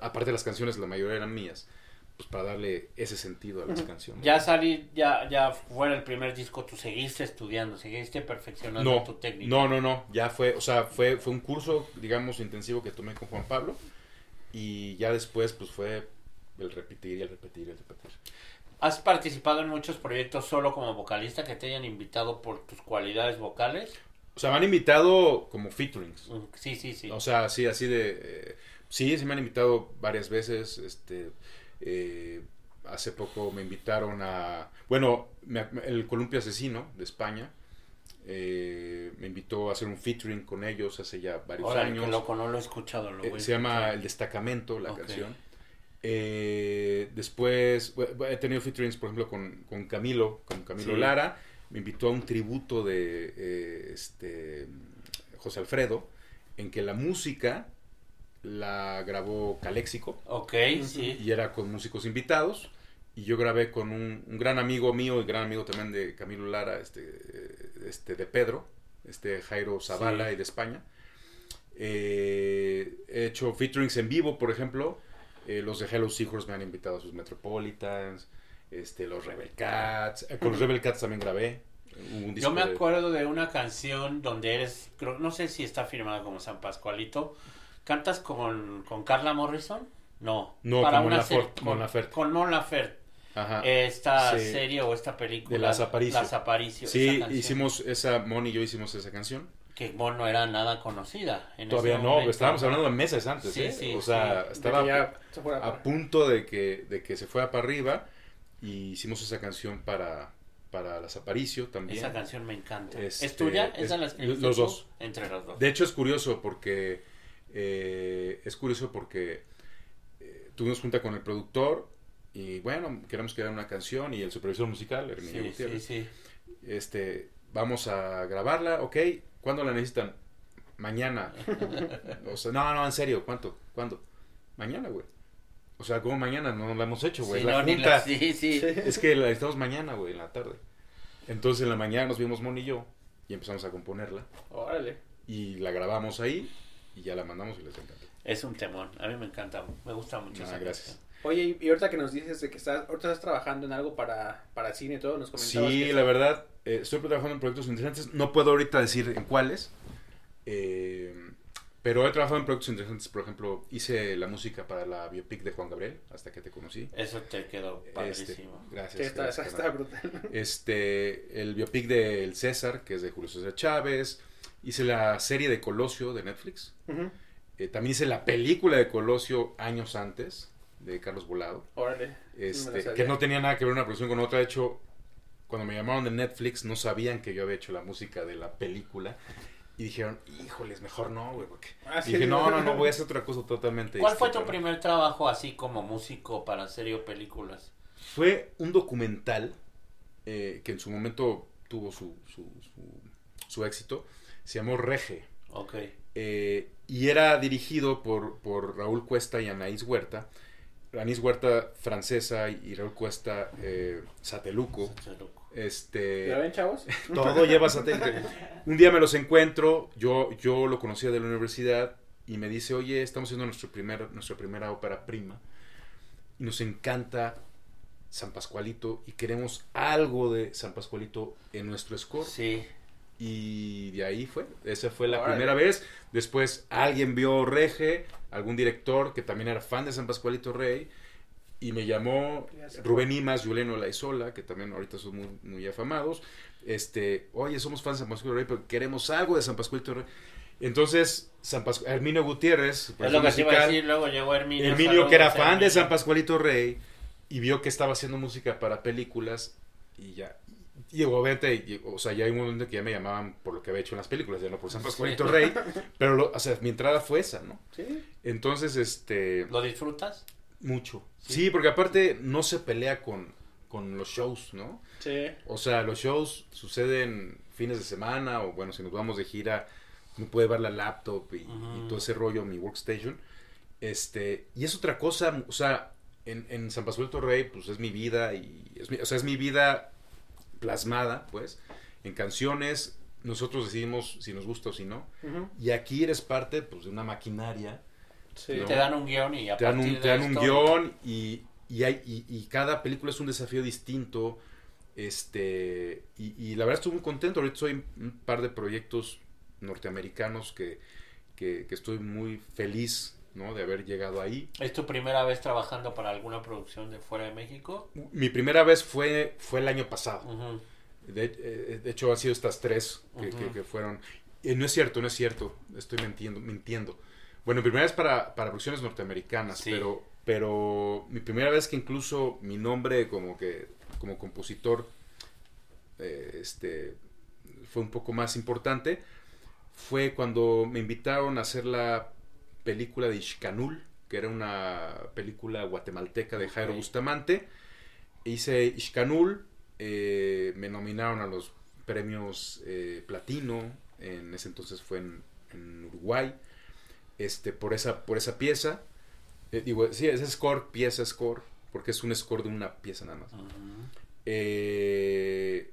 aparte de las canciones, la mayoría eran mías, pues para darle ese sentido a las canciones. Ya salí, ya, ya fuera el primer disco, tú seguiste estudiando, seguiste perfeccionando No, tu técnica. no, no, no, ya fue, o sea, fue, fue un curso, digamos, intensivo que tomé con Juan Pablo y ya después, pues fue el repetir y el repetir y el repetir. ¿Has participado en muchos proyectos solo como vocalista que te hayan invitado por tus cualidades vocales? O sea, me han invitado como featurings, Sí, sí, sí. o sea, sí, así de, eh, sí, sí me han invitado varias veces, este, eh, hace poco me invitaron a, bueno, me- el Columpio Asesino de España, eh, me invitó a hacer un featuring con ellos hace ya varios años. qué loco, no lo he escuchado. Lo Eh, voy se llama. El Destacamento, la canción. Eh, después he tenido featurings, por ejemplo, con, con Camilo, con Camilo Sí. Lara. Me invitó a un tributo de eh, este, José Alfredo, en que la música la grabó Caléxico Ok, sí. y era con músicos invitados. Y yo grabé con un, un gran amigo mío y gran amigo también de Camilo Lara, este, eh, este de Pedro, este Jairo Zavala Sí. y de España. Eh, he hecho featurings en vivo, por ejemplo. Eh, los de Hello Seahorse me han invitado a sus Metropolitans. Este, los Rebel Cats. Eh, con los Rebel Cats también grabé. Un disco Yo me de- acuerdo de una canción donde eres, creo, no sé si está firmada como San Pascualito. ¿Cantas con, con Carla Morrison? No. No, con Mon una Laferte, serie- Mon con, Laferte. con Mon Laferte. Ajá. Esta Sí. serie o esta película. De Las Aparicio. Las Aparicio. sí, esa hicimos esa, Mon y yo hicimos esa canción. Que Mon no era nada conocida. en Todavía ese no, momento. estábamos hablando de meses antes, Sí, ¿eh? sí, o sea, sí. estaba De ya a para- punto de que, de que se fuera para arriba y hicimos esa canción para, para las Aparicio también. Esa canción me encanta. Este, ¿Es tuya? es- ¿Esa la escribiste los dos. Entre los dos. De hecho es curioso porque eh, es curioso porque eh, tuvimos junta con el productor y bueno, queremos crear una canción y el supervisor musical, Herminio sí, sí, Gutiérrez, sí. este, vamos a grabarla, ok, ¿cuándo la necesitan? Mañana. o sea, no, no, en serio, ¿cuánto? ¿Cuándo? Mañana, güey. O sea, como mañana no la hemos hecho, güey. Sí, la no, junta. la- sí, sí. Es que la necesitamos mañana, güey, en la tarde. Entonces en la mañana nos vimos Mon y yo y empezamos a componerla Órale. y la grabamos ahí y ya la mandamos y les encantó. Es un temón. A mí me encanta. Me gusta mucho Ah, gracias. canción. Oye, y- ahorita que nos dices de que estás, ahorita estás trabajando en algo para, para cine y todo, nos comentabas Sí, que la verdad, eh, estoy trabajando en proyectos interesantes. No puedo ahorita decir en cuáles, eh, pero he trabajado en proyectos interesantes. Por ejemplo, hice la música para la biopic de Juan Gabriel, hasta que te conocí. Eso te quedó Este, padrísimo. gracias. está, gracias, está, brutal. Este, el biopic de El César, que es de Julio César Chávez. Hice la serie de Colosio de Netflix. Eh, también hice la película de Colosio años antes, de Carlos Volado. Órale. Este, que no tenía nada que ver una producción con otra. De hecho, cuando me llamaron de Netflix, no sabían que yo había hecho la música de la película. Y dijeron, híjoles, mejor no, güey. Porque... Ah, Y sí. dije, no, no, no, voy a hacer otra cosa totalmente ¿Cuál fue tu distinta, ¿no?". primer trabajo así como músico para serie o películas? Fue un documental eh, que en su momento tuvo su, su, su- su éxito. Se llamó Rege. Ok. Eh, y era dirigido por, por Raúl Cuesta y Anaís Huerta. Anaís Huerta francesa y Raúl Cuesta eh, sateluco. Este, ¿Ya ven, chavos? todo lleva satélite. Un día me los encuentro, yo, yo lo conocía de la universidad y me dice, oye, estamos haciendo nuestro primer, nuestra primera ópera prima y nos encanta San Pascualito y queremos algo de San Pascualito en nuestro score. Sí. Y de ahí fue, esa fue la primera vez. Después alguien vio Rege, algún director que también era fan de San Pascualito Rey, y me llamó Rubén Imas, Juliano Laizola, que también ahorita son muy, muy afamados. Este, oye, somos fans de San Pascualito Rey, pero queremos algo de San Pascualito Rey. Entonces, San Pascu- Herminio Gutiérrez, Es lo que te iba a musical, decir, luego llegó Herminio. Herminio, que era fan de. San Pascualito Rey y vio que estaba haciendo música para películas y ya. Y obviamente, y- o sea, ya hay un momento que ya me llamaban por lo que había hecho en las películas, ya no por San Pascualito Rey, pero, lo- o sea, mi entrada fue esa, ¿no? Sí. Entonces, este, ¿Lo disfrutas? Mucho. Sí, porque aparte no se pelea con, con los shows, ¿no? Sí. O sea, los shows suceden fines de semana o bueno, si nos vamos de gira, me puede ver la laptop y, todo ese rollo, mi workstation. Este, y es otra cosa, o sea, en, en San Pascual Rey, pues es mi vida y es mi, o sea, es mi vida plasmada, pues, en canciones. Nosotros decidimos si nos gusta o si no. Y aquí eres parte, pues, de una maquinaria Sí. No. Te dan un guion y a te dan partir un, de te dan un guion y, y, hay, y, y cada película es un desafío distinto. Este, y, y la verdad estoy muy contento. Ahorita soy un par de proyectos norteamericanos que, que, que estoy muy feliz ¿no? de haber llegado ahí. ¿Es tu primera vez trabajando para alguna producción de fuera de México? Mi primera vez fue, fue el año pasado. De, eh, de hecho, han sido estas tres que, Ujú. que- que fueron. Eh, no es cierto, no es cierto. Estoy mintiendo. mintiendo. Bueno, mi primera vez para, para producciones norteamericanas, Sí. pero, pero mi primera vez que incluso mi nombre como que como compositor eh, este, fue un poco más importante fue cuando me invitaron a hacer la película de Ishkanul, que era una película guatemalteca de Jairo. Bustamante. Hice Ishkanul, eh, me nominaron a los premios eh, Platino, en ese entonces fue en, en Uruguay, este, por, esa, por esa pieza. Eh, digo, sí, es score, pieza, score, porque es un score de una pieza nada más. Eh,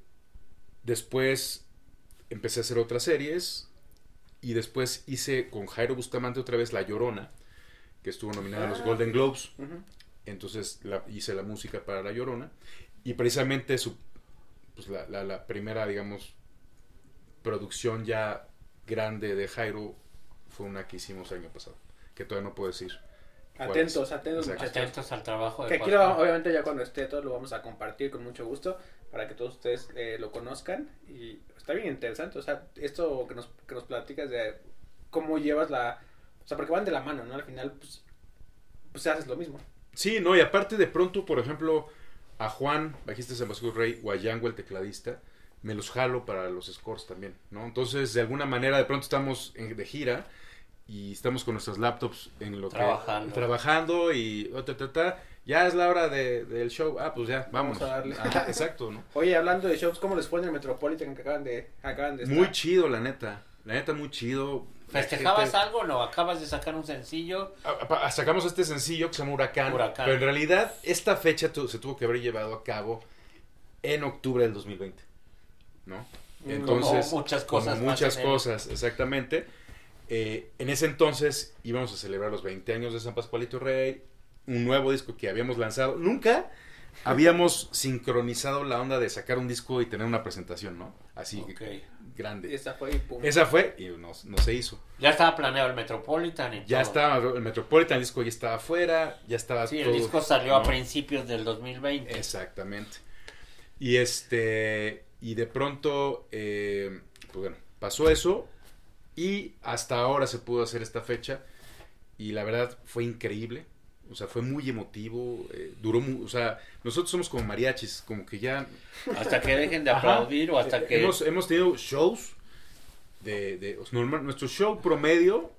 después empecé a hacer otras series y después hice con Jairo Bustamante otra vez La Llorona, que estuvo nominada a los Ah. Golden Globes. Entonces la- hice la música para La Llorona y precisamente su, pues, la, la- la primera, digamos, producción ya grande de Jairo fue una que hicimos el año pasado, que todavía no puedo decir. Atentos, atentos, muchachos. Atentos al trabajo de Que aquí obviamente ya cuando esté todo lo vamos a compartir con mucho gusto para que todos ustedes eh, lo conozcan y está bien interesante, o sea, esto que nos, que nos platicas de cómo llevas la, o sea, porque van de la mano, ¿no? Al final, pues, pues haces lo mismo. Sí, no, y aparte de pronto, por ejemplo, a Juan, bajista de San Rey, o a Yango, el tecladista, me los jalo para los scores también, ¿no? Entonces, de alguna manera, de pronto estamos en- de gira y estamos con nuestras laptops en lo Trabajando. que... Trabajando y... oh, ta, ta, ta, ya es la hora de- del show. Ah, pues ya, Vamos a darle. Exacto, ¿no? Oye, hablando de shows, ¿cómo les fue en el Metropolitan que acaban de, acaban de estar? Muy chido, la neta. La neta, muy chido. ¿Festejabas gente- algo o no? Acabas de sacar un sencillo. A- a- Sacamos este sencillo que se llama Huracán, Huracán. Pero en realidad, esta fecha tu- se tuvo que haber llevado a cabo en octubre del 2020. ¿No? Mm, Entonces, como muchas como cosas más muchas cosas, exactamente. Eh, en ese entonces íbamos a celebrar los 20 años de San Pascualito Rey, un nuevo disco que habíamos lanzado. Nunca habíamos sincronizado la onda de sacar un disco y tener una presentación, ¿no? Así grande. Y esta fue y pum. Esa fue y no, no se hizo. Ya estaba planeado el Metropolitan y Ya todo. estaba el Metropolitan, el disco ya estaba afuera, ya estaba Sí, el disco salió a principios del 2020. Exactamente. Y este, y de pronto, eh, pues bueno, pasó eso y hasta ahora se pudo hacer esta fecha y la verdad fue increíble. O sea, fue muy emotivo, eh, duró, mu- o sea, nosotros somos como mariachis, como que ya Hasta que dejen de Ajá. aplaudir o hasta Eh, que... hemos, hemos tenido shows de, de normal, nuestro show promedio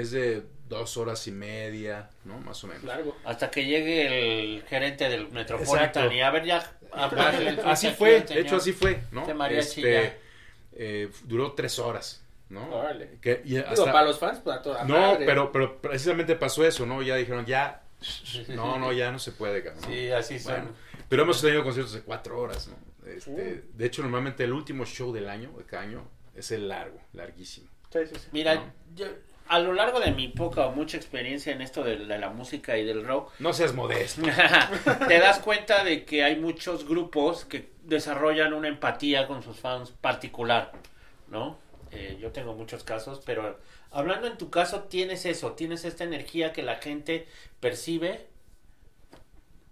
es de dos horas y media, ¿no? Más o menos. Largo. Hasta que llegue el gerente del Metropolitan Exacto. y a ver ya... así fue, de hecho así fue, ¿no? Este eh, duró tres horas, ¿no? Órale. Que- y Digo, para los fans, para toda no, madre. pero, pero precisamente pasó eso, ¿no? Ya dijeron, ya, no, no, ya no se puede, cabrón. Sí, así son. Bueno, pero hemos tenido conciertos de cuatro horas, ¿no? Este, De hecho, normalmente el último show del año, de cada año, es el largo, larguísimo. Sí, sí, sí. Mira, No. yo, a lo largo de mi poca o mucha experiencia en esto de, de la música y del rock, No seas modesto. te das cuenta de que hay muchos grupos que desarrollan una empatía con sus fans particular, ¿no? Eh, yo tengo muchos casos, pero hablando en tu caso, tienes eso, tienes esta energía que la gente percibe.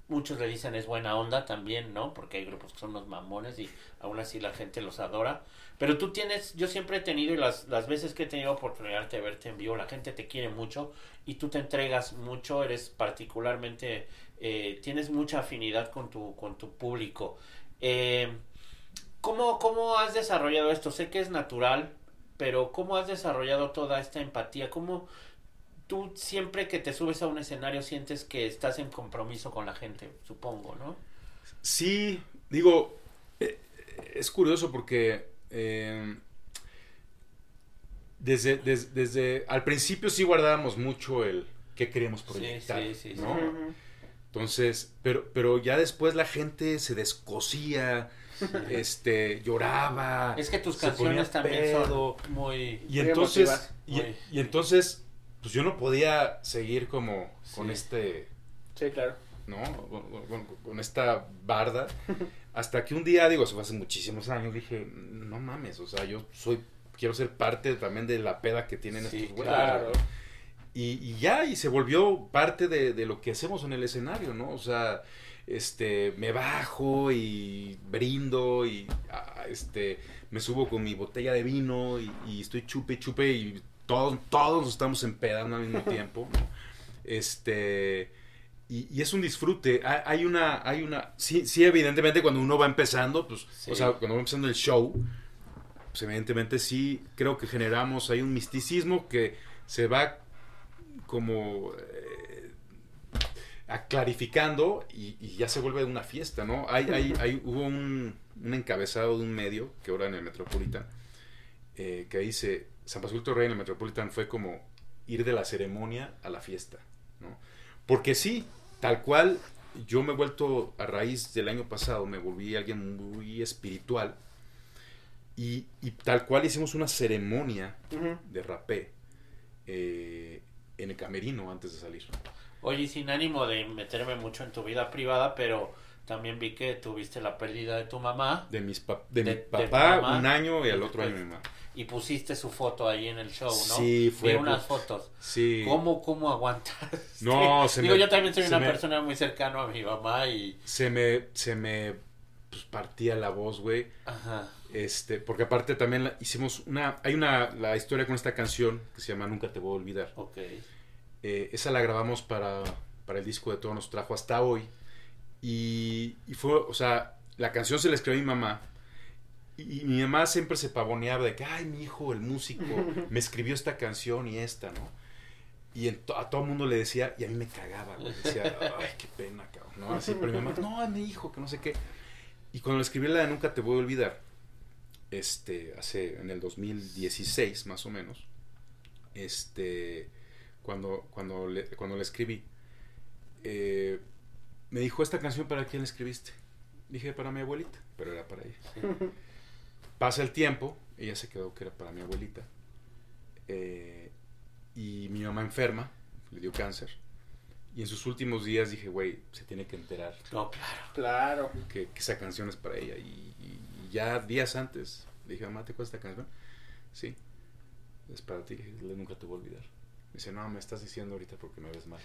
Muchos le dicen es buena onda también, ¿no? Porque hay grupos que son unos mamones y aún así la gente los adora. Pero tú tienes, yo siempre he tenido y las, las veces que he tenido oportunidad de verte en vivo, la gente te quiere mucho y tú te entregas mucho, eres particularmente, eh, tienes mucha afinidad con tu, con tu público. Eh, ¿cómo, ¿Cómo has desarrollado esto? Sé que es natural, pero ¿cómo has desarrollado toda esta empatía? ¿Cómo tú siempre que te subes a un escenario sientes que estás en compromiso con la gente, supongo, ¿no? Sí, digo, eh, es curioso porque eh, desde, desde, desde, al principio sí guardábamos mucho el qué queríamos proyectar, sí, sí, sí. ¿no? Ujú. Entonces, pero, pero ya después la gente se descosía, este, lloraba. Es que tus canciones también pedo. son muy... Y entonces, emotivas. y, Muy. y entonces, pues yo no podía seguir como con Sí. este, Sí, claro. ¿no? Con, con- con esta barda. Hasta que un día, digo, eso fue hace muchísimos años, dije, no mames, o sea, yo soy, quiero ser parte también de la peda que tienen Sí, estos güeyes. Claro. Y, y ya, y se volvió parte de, de lo que hacemos en el escenario, ¿no? O sea, este, me bajo y brindo y este, me subo con mi botella de vino y, y estoy chupe, chupe y todos, todos estamos empedando al mismo tiempo, ¿no? Este, y, y es un disfrute. Hay, hay una, hay una, sí, sí, evidentemente cuando uno va empezando, pues, Sí. o sea, cuando va empezando el show, pues evidentemente sí, creo que generamos ahí un misticismo que se va como eh, a- clarificando y, y ya se vuelve una fiesta, ¿no? Hay, hay, hay- hubo un, un encabezado de un medio que ahora en el Metropolitan eh, que dice San Pascual Rey en el Metropolitan fue como ir de la ceremonia a la fiesta, ¿no? Porque sí, tal cual yo me he vuelto a raíz del año pasado, me volví alguien muy espiritual y, y tal cual hicimos una ceremonia de rapé eh, en el camerino antes de salir. Oye, sin ánimo de meterme mucho en tu vida privada, pero también vi que tuviste la pérdida de tu mamá De, mis pap- de, De- mi de papá mamá. un año y al otro año mi mamá. Y pusiste su foto ahí en el show, ¿no? Sí, fue- Vi unas fotos. Sí. ¿Cómo, cómo aguantas? No, se Digo, me- yo también soy una me- persona muy cercana a mi mamá y... Se me, se me pues, partía la voz, güey. Ajá. Este, porque aparte también la- hicimos una, hay una, la historia con esta canción que se llama Nunca te voy a olvidar. Ok. Eh, esa la grabamos para, para el disco de Todo nos trajo hasta hoy. Y, y fue, o sea, la canción se la escribió a mi mamá. Y, mi mamá siempre se pavoneaba de que, ay, mi hijo, el músico, me escribió esta canción y esta, ¿no? Y a todo mundo le decía, y a mí me cagaba, güey. Decía, ay, qué pena, cabrón, ¿no? Así, pero mi mamá, no, es mi hijo, que no sé qué. Y cuando le escribí la de Nunca te voy a olvidar, este, hace, en el 2016, más o menos, este, cuando, cuando, le, cuando le escribí, eh, me dijo, ¿esta canción para quién la escribiste? Dije, para mi abuelita, pero era para ella. Pasa el tiempo, ella se quedó que era para mi abuelita. eh, y mi mamá enferma, le dio cáncer. Y en sus últimos días dije, güey, se tiene que enterar No, claro. Claro. que, que esa canción es para ella. Y, y- y ya días antes le dije, mamá, ¿te acuerdas esta canción? Sí, es para ti, le- nunca te voy a olvidar. Me dice, no, me estás diciendo ahorita porque me ves mal.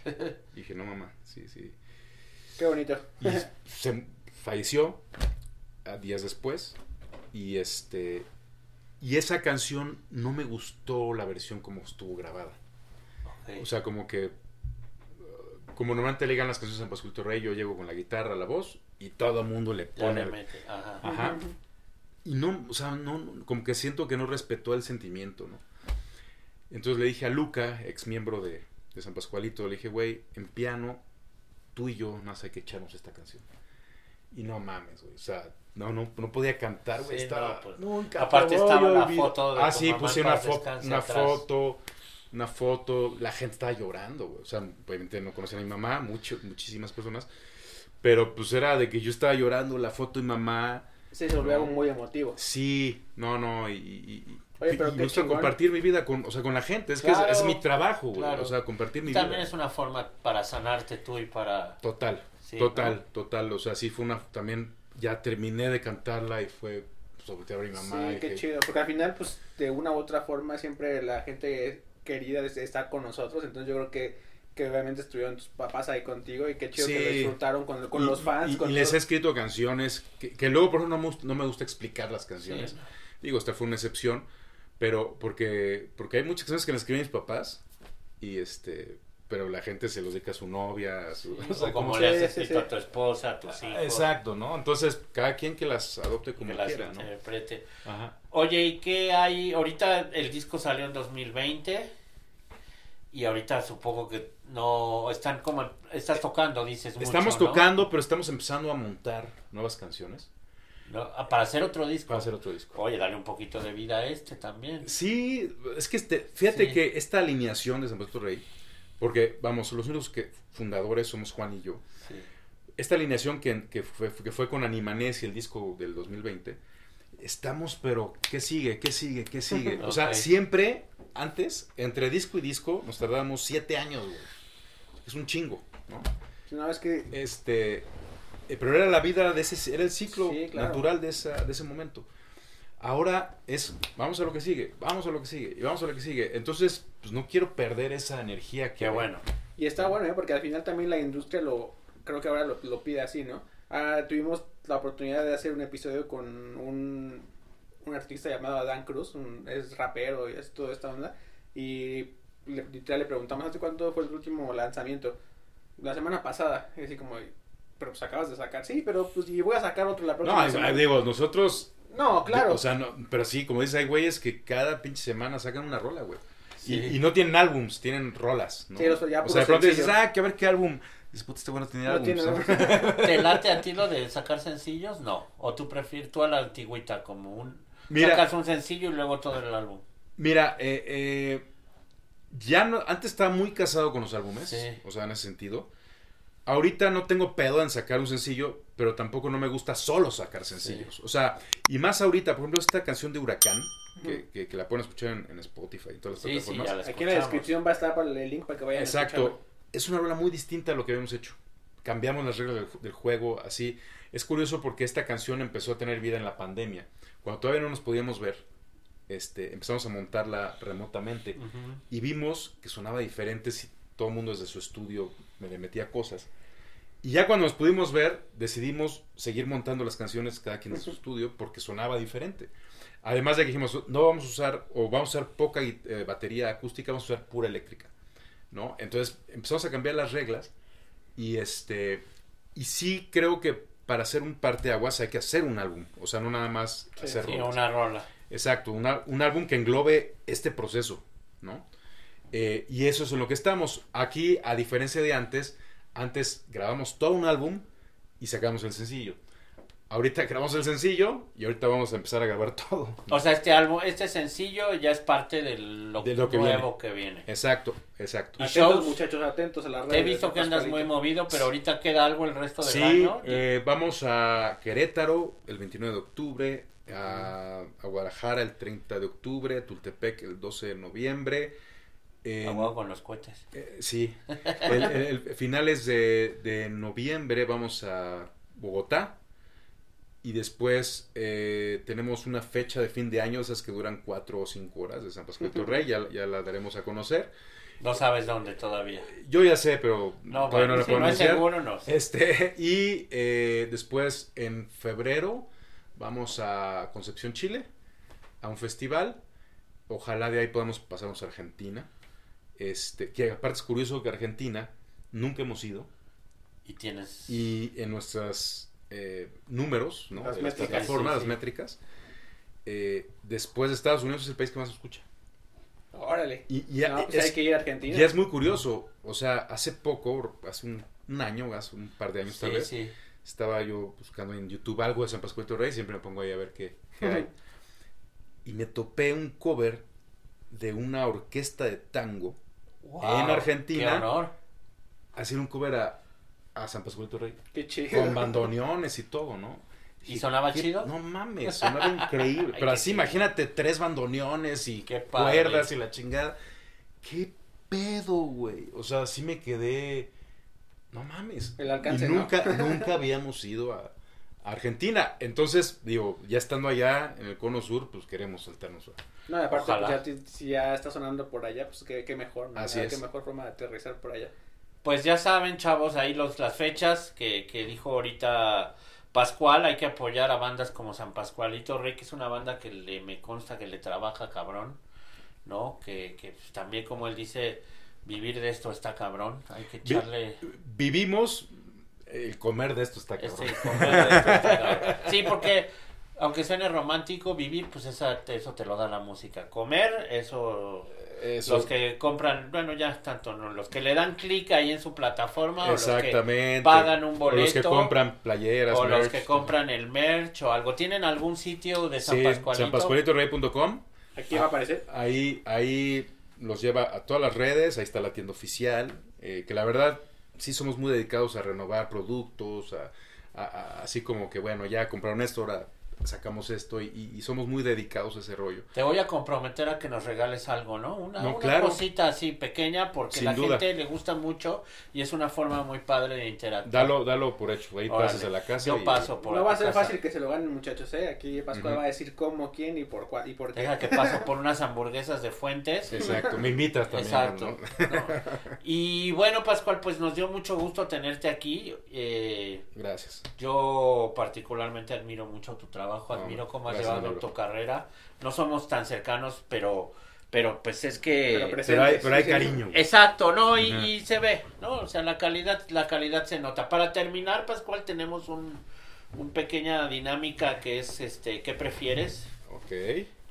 Y dije, no, mamá, sí, sí. Qué bonito. Y se falleció a días después. Y este. Y esa canción no me gustó la versión como estuvo grabada. O sea, como que. uh, Como normalmente le digan las canciones de San Pascual Rey, yo llego con la guitarra, la voz, y todo el mundo le Ya pone. Ajá. Ajá. Y no, o sea, no, como que siento que no respetó el sentimiento, ¿no? Entonces le dije a Luca, ex miembro de, de San Pascualito, le dije, güey, en piano, tú y yo, no sé, hay que echarnos esta canción. Y no mames, güey, o sea, no, no, no podía cantar, güey, Sí, estaba... no, pues, nunca aparte te voy estaba la foto de Ah, tu sí, mamá, puse una, fo- una atrás. foto, una foto, la gente estaba llorando, güey, o sea, obviamente no conocía a mi mamá, mucho, muchísimas personas, pero pues era de que yo estaba llorando, la foto de mamá... Sí, se volvió algo muy emotivo. Sí, no, no, y, y, y- Oye, y pero me gusta chingón. compartir mi vida con, o sea, con la gente, es que Claro, es, es mi trabajo, güey, claro. o sea, compartir mi También vida. es una forma para sanarte tú y para... Total, Sí, total, total, o sea, sí fue una, también ya terminé de cantarla y fue sobre todo a mi mamá. Sí, y qué que- chido. Porque al final, pues, de una u otra forma, siempre la gente querida es- está con nosotros. Entonces, yo creo que, que obviamente estuvieron tus papás ahí contigo. Y qué chido que lo disfrutaron con, con y- los fans. Y, con y les he escrito canciones que, que luego, por ejemplo, no no me gusta explicar las canciones. Digo, esta fue una excepción, pero porque, porque hay muchas canciones que le escriben mis papás y este, pero la gente se los dedica a su novia, a su, Sí, o sea, o como como- le has Sí, sí, escrito sí. a tu esposa, a tus hijos. Exacto, ¿no? Entonces, cada quien que las adopte Que como las quiera, ¿no? interprete. Ajá. Oye, ¿y qué hay? Ahorita el disco salió en 2020. y ahorita supongo que no están como estás tocando, dices. mucho, Estamos ¿no? tocando, pero estamos empezando a montar nuevas canciones ¿No? Ah, Para hacer otro disco. para hacer otro disco. Oye, dale un poquito de vida a este también. Sí, es que este, fíjate Sí. que esta alineación de San Francisco Rey, porque vamos, los únicos que fundadores somos Juan y yo, Sí. esta alineación que, que, fue, que fue con Animanés y el disco del 2020, estamos, pero ¿qué sigue? ¿Qué sigue? ¿Qué sigue? O sea, siempre, antes, entre disco y disco, nos tardábamos siete años, güey. Es un chingo, ¿no? No, es que Este, eh, pero era la vida de ese, era el ciclo Sí, claro. natural de, esa, de ese momento. Ahora es, vamos a lo que sigue, vamos a lo que sigue, y vamos a lo que sigue. Entonces, pues no quiero perder esa energía que Qué bueno. Y está bueno, ¿eh? porque al final también la industria lo, creo que ahora lo, lo pide así, ¿no? Ah, tuvimos la oportunidad de hacer un episodio con un, un artista llamado Adán Cruz, un- es rapero y es toda esta onda, y le, literal le preguntamos hace cuánto fue el último lanzamiento, la semana pasada, y así como, pero pues acabas de sacar, sí, pero pues y voy a sacar otro la próxima No, semana. digo, nosotros No, claro. O sea, no, pero sí, como dices, hay güeyes que cada pinche semana sacan una rola, güey. Sí. Y, y no tienen álbums, tienen rolas, ¿no? Sí, o sea, ya o puro sea, de pronto dices, ah, que a ver qué álbum. Dices, puta, este güey no tiene No álbums. tiene- ¿no? ¿Te late a ti lo de sacar sencillos? No. ¿O tú prefieres tú a la antigüita como un... Mira. Sacas un sencillo y luego todo el álbum. Mira, eh, eh, ya no, antes estaba muy casado con los álbumes, Sí. o sea, en ese sentido. Ahorita no tengo pedo en sacar un sencillo, pero tampoco no me gusta solo sacar sencillos. O sea, y más ahorita, por ejemplo, esta canción de Huracán, que, que- que la pueden escuchar en, en Spotify y todas las Sí, sí, plataformas. ya la Aquí en la descripción va a estar para el link para que vayan a Exacto. Es una rola muy distinta a lo que habíamos hecho. Cambiamos las reglas del, del juego, así. Es curioso porque esta canción empezó a tener vida en la pandemia. Cuando todavía no nos podíamos ver, este, empezamos a montarla remotamente y vimos que sonaba diferente si todo el mundo desde su estudio me le metía cosas. Y ya cuando nos pudimos ver, decidimos seguir montando las canciones cada quien en su estudio porque sonaba diferente. Además de que dijimos, no vamos a usar, o vamos a usar poca eh, batería acústica, vamos a usar pura eléctrica. ¿no? Entonces empezamos a cambiar las reglas y este y sí creo que para hacer un parteaguas hay que hacer un álbum, o sea, no nada más Sí, hacer Sí, rolas. una rola. Exacto, una- un álbum que englobe este proceso, ¿no? Eh, y eso es en lo que estamos. Aquí, a diferencia de antes, antes grabamos todo un álbum y sacamos el sencillo. Ahorita grabamos el sencillo y ahorita vamos a empezar a grabar todo. O sea, este álbum, este sencillo ya es parte de lo, De lo que nuevo que viene. Exacto, exacto. Y Atentos, shows. muchachos, atentos a las redes. Te he visto que andas muy movido, pero ahorita queda algo el resto del Sí, año. eh, vamos a Querétaro el 29 de octubre, a, a Guadalajara el 30 de octubre, a Tultepec el 12 de noviembre. en- A huevo con los cohetes. Eh, sí. El, el- el- finales de, de noviembre vamos a Bogotá. Y después eh, tenemos una fecha de fin de año, esas que duran cuatro o cinco horas de San Pascual de Torrey, ya, ya la daremos a conocer. No sabes dónde todavía. Yo ya sé, pero No, todavía bueno, no la si puedo no es seguro, no. Este, y eh, después en febrero vamos a Concepción, Chile, a un festival. Ojalá de ahí podamos pasarnos a Argentina. Este, que aparte es curioso que Argentina nunca hemos ido. Y tienes... Y en nuestros números, ¿no? Las de las métricas, plataformas, sí, las sí. métricas, eh, después de Estados Unidos es el país que más se escucha. Órale. Y, y No, pues es, hay que ir a Argentina. y es muy curioso. O sea, hace poco, hace un, un año, hace un par de años tal Sí, vez, sí. estaba yo buscando en YouTube algo de San Pascual Rey, siempre me pongo ahí a ver qué, qué hay. Y me topé un cover de una orquesta de tango, Wow, En Argentina. Qué honor. hacer un cover a, a San Pascual Rey, Qué chido. con bandoneones y todo, ¿no? ¿Y sonaba ¿qué? chido? No mames, sonaba increíble. Pero qué así, chido. imagínate tres bandoneones y Qué padre. cuerdas y la chingada. ¿Qué pedo, güey? O sea, sí me quedé. No mames. El alcance, y ¿no? nunca, nunca habíamos ido a, a Argentina. Entonces, digo, ya estando allá en el cono sur, pues queremos saltarnos. a- No, y aparte, pues, ya, si ya está sonando por allá, pues qué, qué mejor, ¿no? Así Qué es. mejor forma de aterrizar por allá. Pues ya saben, chavos, ahí los, las fechas que, que dijo ahorita Pascual, hay que apoyar a bandas como San Pascualito Rey, que es una banda que le, me consta que le trabaja cabrón, ¿no? Que, que pues, también como él dice, vivir de esto está cabrón, hay que Vi- echarle... Vivimos, el comer de esto está cabrón. comer de esto está cabrón. Sí, porque Aunque suene romántico, vivir, pues esa, eso te lo da la música. Comer, eso, Eso- los que compran, bueno, ya tanto, no, los que le dan clic ahí en su plataforma, o los que pagan un O los que boleto, compran playeras, o los que compran el merch o algo. ¿Tienen algún sitio de San Sí, Pascualito? sanpascualitorey.com. Aquí va a aparecer. Ahí, ahí los lleva a todas las redes, ahí está la tienda oficial, eh, que la verdad sí somos muy dedicados a renovar productos, a, a- a- así como que bueno, ya compraron esto, ahora sacamos esto y, y somos muy dedicados a ese rollo. Te voy a comprometer a que nos regales algo, ¿no? Una, No, una claro. cosita así pequeña porque Sin la duda. gente le gusta mucho y es una forma muy padre de interactuar. Dalo, dalo por hecho, ahí Órale. pasas a la casa. Yo y- paso por No va a ser casa. fácil que se lo ganen muchachos, ¿eh? Aquí Pascual va a decir cómo, quién y por, cuál, y por qué. Deja que paso por unas hamburguesas de fuentes. Exacto, me invitas también. Exacto. ¿no? ¿no? Y bueno, Pascual, pues nos dio mucho gusto tenerte aquí. Eh, Gracias. yo particularmente admiro mucho tu trabajo, No, admiro cómo has gracias, llevado tu carrera. No somos tan cercanos, pero, pero pues es que... Pero Pero hay, pero hay sí, sí. cariño. Exacto, ¿no? Y, y se ve, ¿no? O sea, la calidad, la calidad se nota. Para terminar, Pascual, tenemos un, un pequeña dinámica que es, este, ¿qué prefieres? Ok.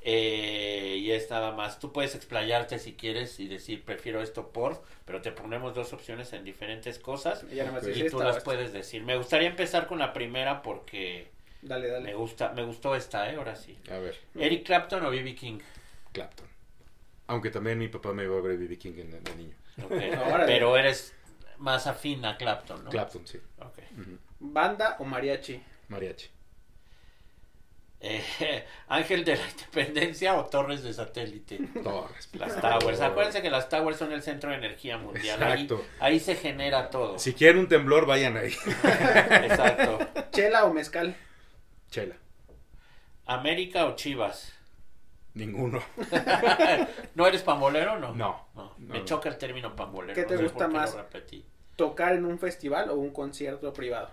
Eh, y es nada más, tú puedes explayarte si quieres y decir prefiero esto por, pero te ponemos dos opciones en diferentes cosas Y ya nada más Ok. dice y tú las puedes decir. Me gustaría empezar con la primera porque Dale, me dale. gusta, me gustó esta, ¿eh? Ahora sí. A ver, Eric Clapton o B.B. King. Clapton. Aunque también mi papá me iba a ver B.B. King en- de niño. Pero eres más afín a Clapton, ¿no? Clapton, sí. Ok. Ujú. ¿Banda o mariachi? Mariachi. Eh, Ángel de la Independencia o Torres de Satélite. Torres. Las Towers. Acuérdense que las Towers son el centro de energía mundial. Ahí, ahí se genera todo. Si quieren un temblor, vayan ahí. Exacto. ¿Chela o mezcal? Chela. ¿América o Chivas? Ninguno. ¿No eres pambolero no? No. No, No, Me no. choca el término pambolero. ¿Qué te gusta más? ¿Tocar en un festival o un concierto privado?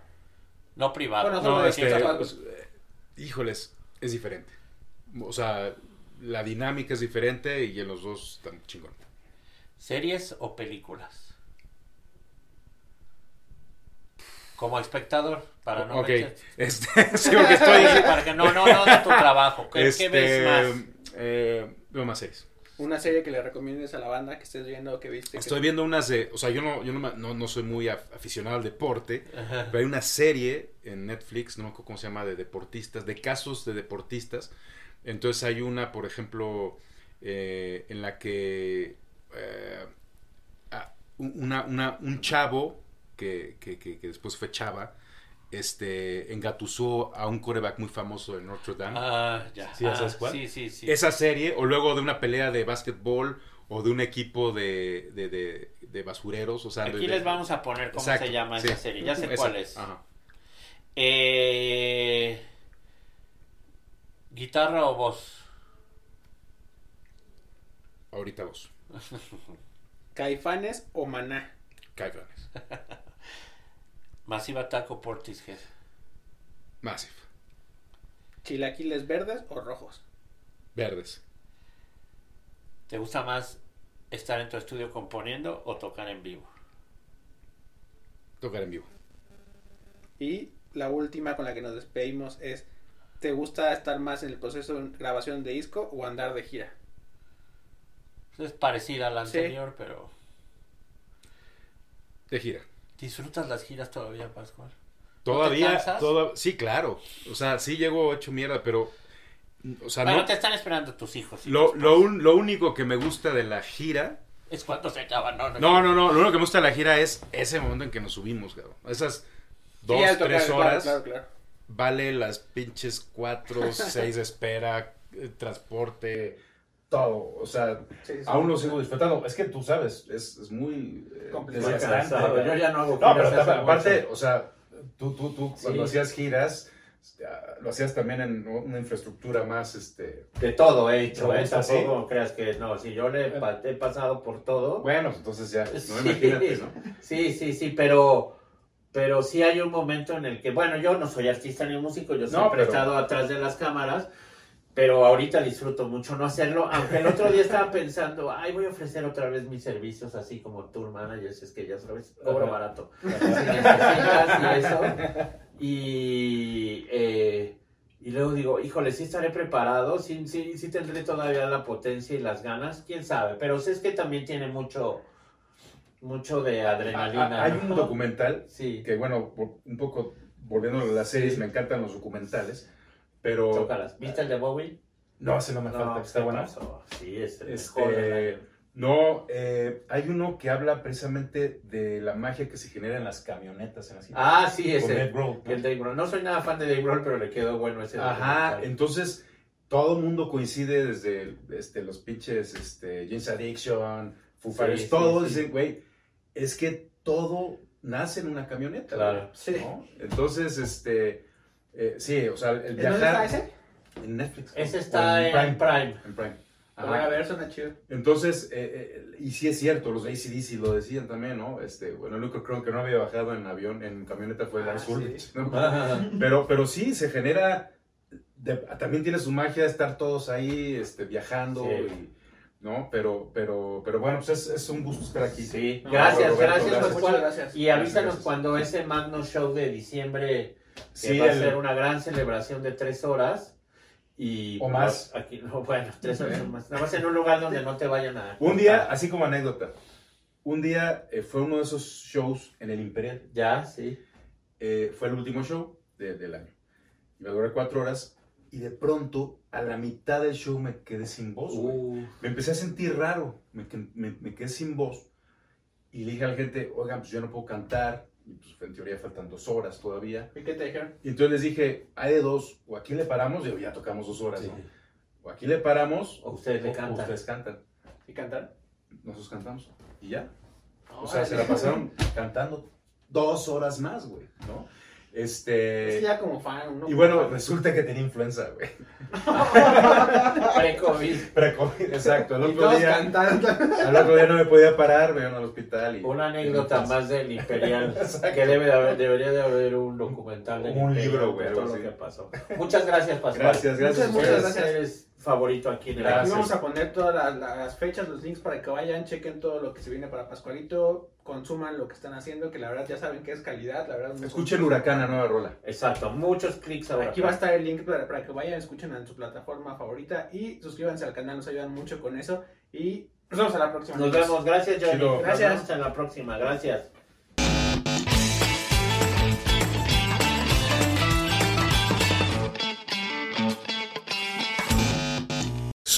No privado. Bueno, No, este, pues, híjoles, es diferente. O sea, la dinámica es diferente y en los dos están chingón. ¿Series o películas? Como espectador, para no ok, meter- este, sí, porque estoy... Sí, para que no, no, no de tu trabajo. ¿Qué, qué este, ves más? eh, veo más series. Una serie que le recomiendes a la banda que estés viendo o que viste. que- Estoy viendo unas de, o sea, yo no, yo no, no, no soy muy af- aficionado al deporte, Ajá. pero hay una serie en Netflix, no me acuerdo cómo se llama, de deportistas, de casos de deportistas. Entonces hay una, por ejemplo, eh, en la que eh, un- una, una- un chavo que, que, que- que después fue chava, este, engatusó a un coreback muy famoso de Notre Dame. Ah, ya. ¿Sí, ya Ah, sabes cuál? Sí, sí, sí. esa serie, o luego de una pelea de básquetbol, o de un equipo de, de, de- de basureros, o sea... Aquí de- les vamos a poner cómo Exacto, se llama sí. esa serie. Ya sé Esa, cuál es. ajá. Eh, ¿Guitarra o voz? Ahorita vos. ¿Caifanes o maná? Caifanes. Masiva Taco Portishead. Massive. ¿Chilaquiles verdes o rojos? Verdes. ¿Te gusta más estar en tu estudio componiendo o tocar en vivo? Tocar en vivo. Y la última con la que nos despedimos es, ¿te gusta estar más en el proceso de grabación de disco o andar de gira? Es parecida a la Sí. anterior, pero De gira. ¿Disfrutas las giras todavía, Pascual? Todavía, toda- sí, claro. O sea, sí llego hecho mierda, pero, o sea, bueno, no. te están esperando tus hijos. Lo, lo, un- lo único que me gusta de la gira, Es cuando se acaban, no, no. no, no, no, lo único que me gusta de la gira es ese momento en que nos subimos, cabrón. Esas dos, Sí, tres claro, horas, Claro, claro. vale las pinches cuatro, seis de espera, eh, transporte, todo. O sea, Sí, sí. aún lo sigo disfrutando. Es que tú sabes, es, es muy eh, Complicado. Yo ya no hago No, pero aparte, mucho. o sea, tú, tú, tú Sí. cuando hacías giras, lo hacías también en una infraestructura más, este... De todo he hecho, ¿Te ¿eh? Tampoco así? creas que no. Si yo le he pasado por todo. Bueno, entonces ya, no Sí. imagínate, ¿no? Sí, sí, sí, pero, pero sí hay un momento en el que, bueno, yo no soy artista ni músico, yo siempre he pero- estado atrás de las cámaras, pero ahorita disfruto mucho no hacerlo, aunque el otro día estaba pensando, ay, voy a ofrecer otra vez mis servicios así como tour managers, es que ya sabes, cobro barato. Si y eso. Y, eh, Y luego digo, híjole, sí estaré preparado, sí, sí, sí tendré todavía la potencia y las ganas, quién sabe. Pero sí es que también tiene mucho, mucho de adrenalina. Hay un ¿no? documental Sí, que, bueno, un poco volviendo a las series, Sí. me encantan los documentales, pero... chócalas. ¿Viste el de Bowie? No, ese no me falta, está ¿qué bueno. pasó? Sí, es el Este, mejor. No, eh, hay uno que habla precisamente de la magia que se genera en las camionetas. En las Ah, sí, ese. Dave Grohl, ¿no? El Dave Grohl. No soy nada fan de Dave Grohl, pero le quedó bueno ese. Ajá, entonces todo el mundo coincide desde este, los pinches este, James Addiction, Foo Fighters, sí, todos sí. dicen, güey, es que todo nace en una camioneta. Claro. Sí. ¿no? Entonces, este, eh, sí, o sea, el ¿En viajar... dónde está ese? En Netflix. Ese está en Prime. En Prime. Ajá. a ver, suena chido. Entonces, eh, eh, y sí es cierto, los ACDC lo decían también, ¿no? Este, bueno, el único creo que no había bajado en avión, en camioneta fue Ah, Lars sí. ¿no? Ajá. Pero, pero sí, se genera, de- también tiene su magia estar todos ahí, este, viajando, Sí. y, ¿no? Pero, pero, pero bueno, pues es, es un gusto estar aquí. Sí, No, gracias, Roberto, gracias, gracias. Gracias. Y avísanos Gracias. cuando ese Magno Show de diciembre, que Sí, va a ser una gran celebración de tres horas. Y O más. Aquí, no, bueno, tres horas o más. Nada más en un lugar donde no te vayan a. Un día, así como anécdota, un día eh, fue uno de esos shows en el Imperial, Ya, sí. eh, fue el último show de- del año. Y me duré cuatro horas y de pronto, a la mitad del show me quedé sin voz. Uh, Me empecé a sentir raro, me, me- me quedé sin voz. Y le dije a la gente, oigan, pues yo no puedo cantar. Y pues en teoría faltan dos horas todavía. ¿Y qué te dijeron? Y entonces les dije, hay de dos, o aquí le paramos, digo, ya tocamos dos horas, sí. ¿no? O aquí le paramos, O ustedes le o cantan. ustedes cantan. ¿Y cantaron? Nosotros cantamos. Y ya. O sea, se la pasaron cantando dos horas más, güey, ¿no? Este... Es ya como fan. uno Y bueno, fan. resulta que tenía influenza, güey. Pre-COVID. Pre-COVID, exacto. El Y otro, todos día, cantando. al otro día no me podía parar, me iban al hospital. Y, Una anécdota más del Imperial. que debe de haber, debería de haber un documental del Un Imperial libro, güey, todo lo que pasó. Muchas gracias, Pascual. Gracias, gracias. Muchas, muchas gracias. Favorito aquí en el Gracias. Aquí vamos a poner todas las, las fechas, los links para que vayan, chequen todo lo que se viene para Pascualito, consuman lo que están haciendo, que la verdad ya saben que es calidad, la verdad. Escuchen Huracán, la nueva rola. Exacto, muchos clics ahora. Aquí va a estar el link para, para que vayan, escuchen en su plataforma favorita y suscríbanse al canal, nos ayudan mucho con eso. Y nos vemos a la próxima. Nos vemos, gracias Johnny. Chido. Nos Gracias. vemos en la próxima, gracias.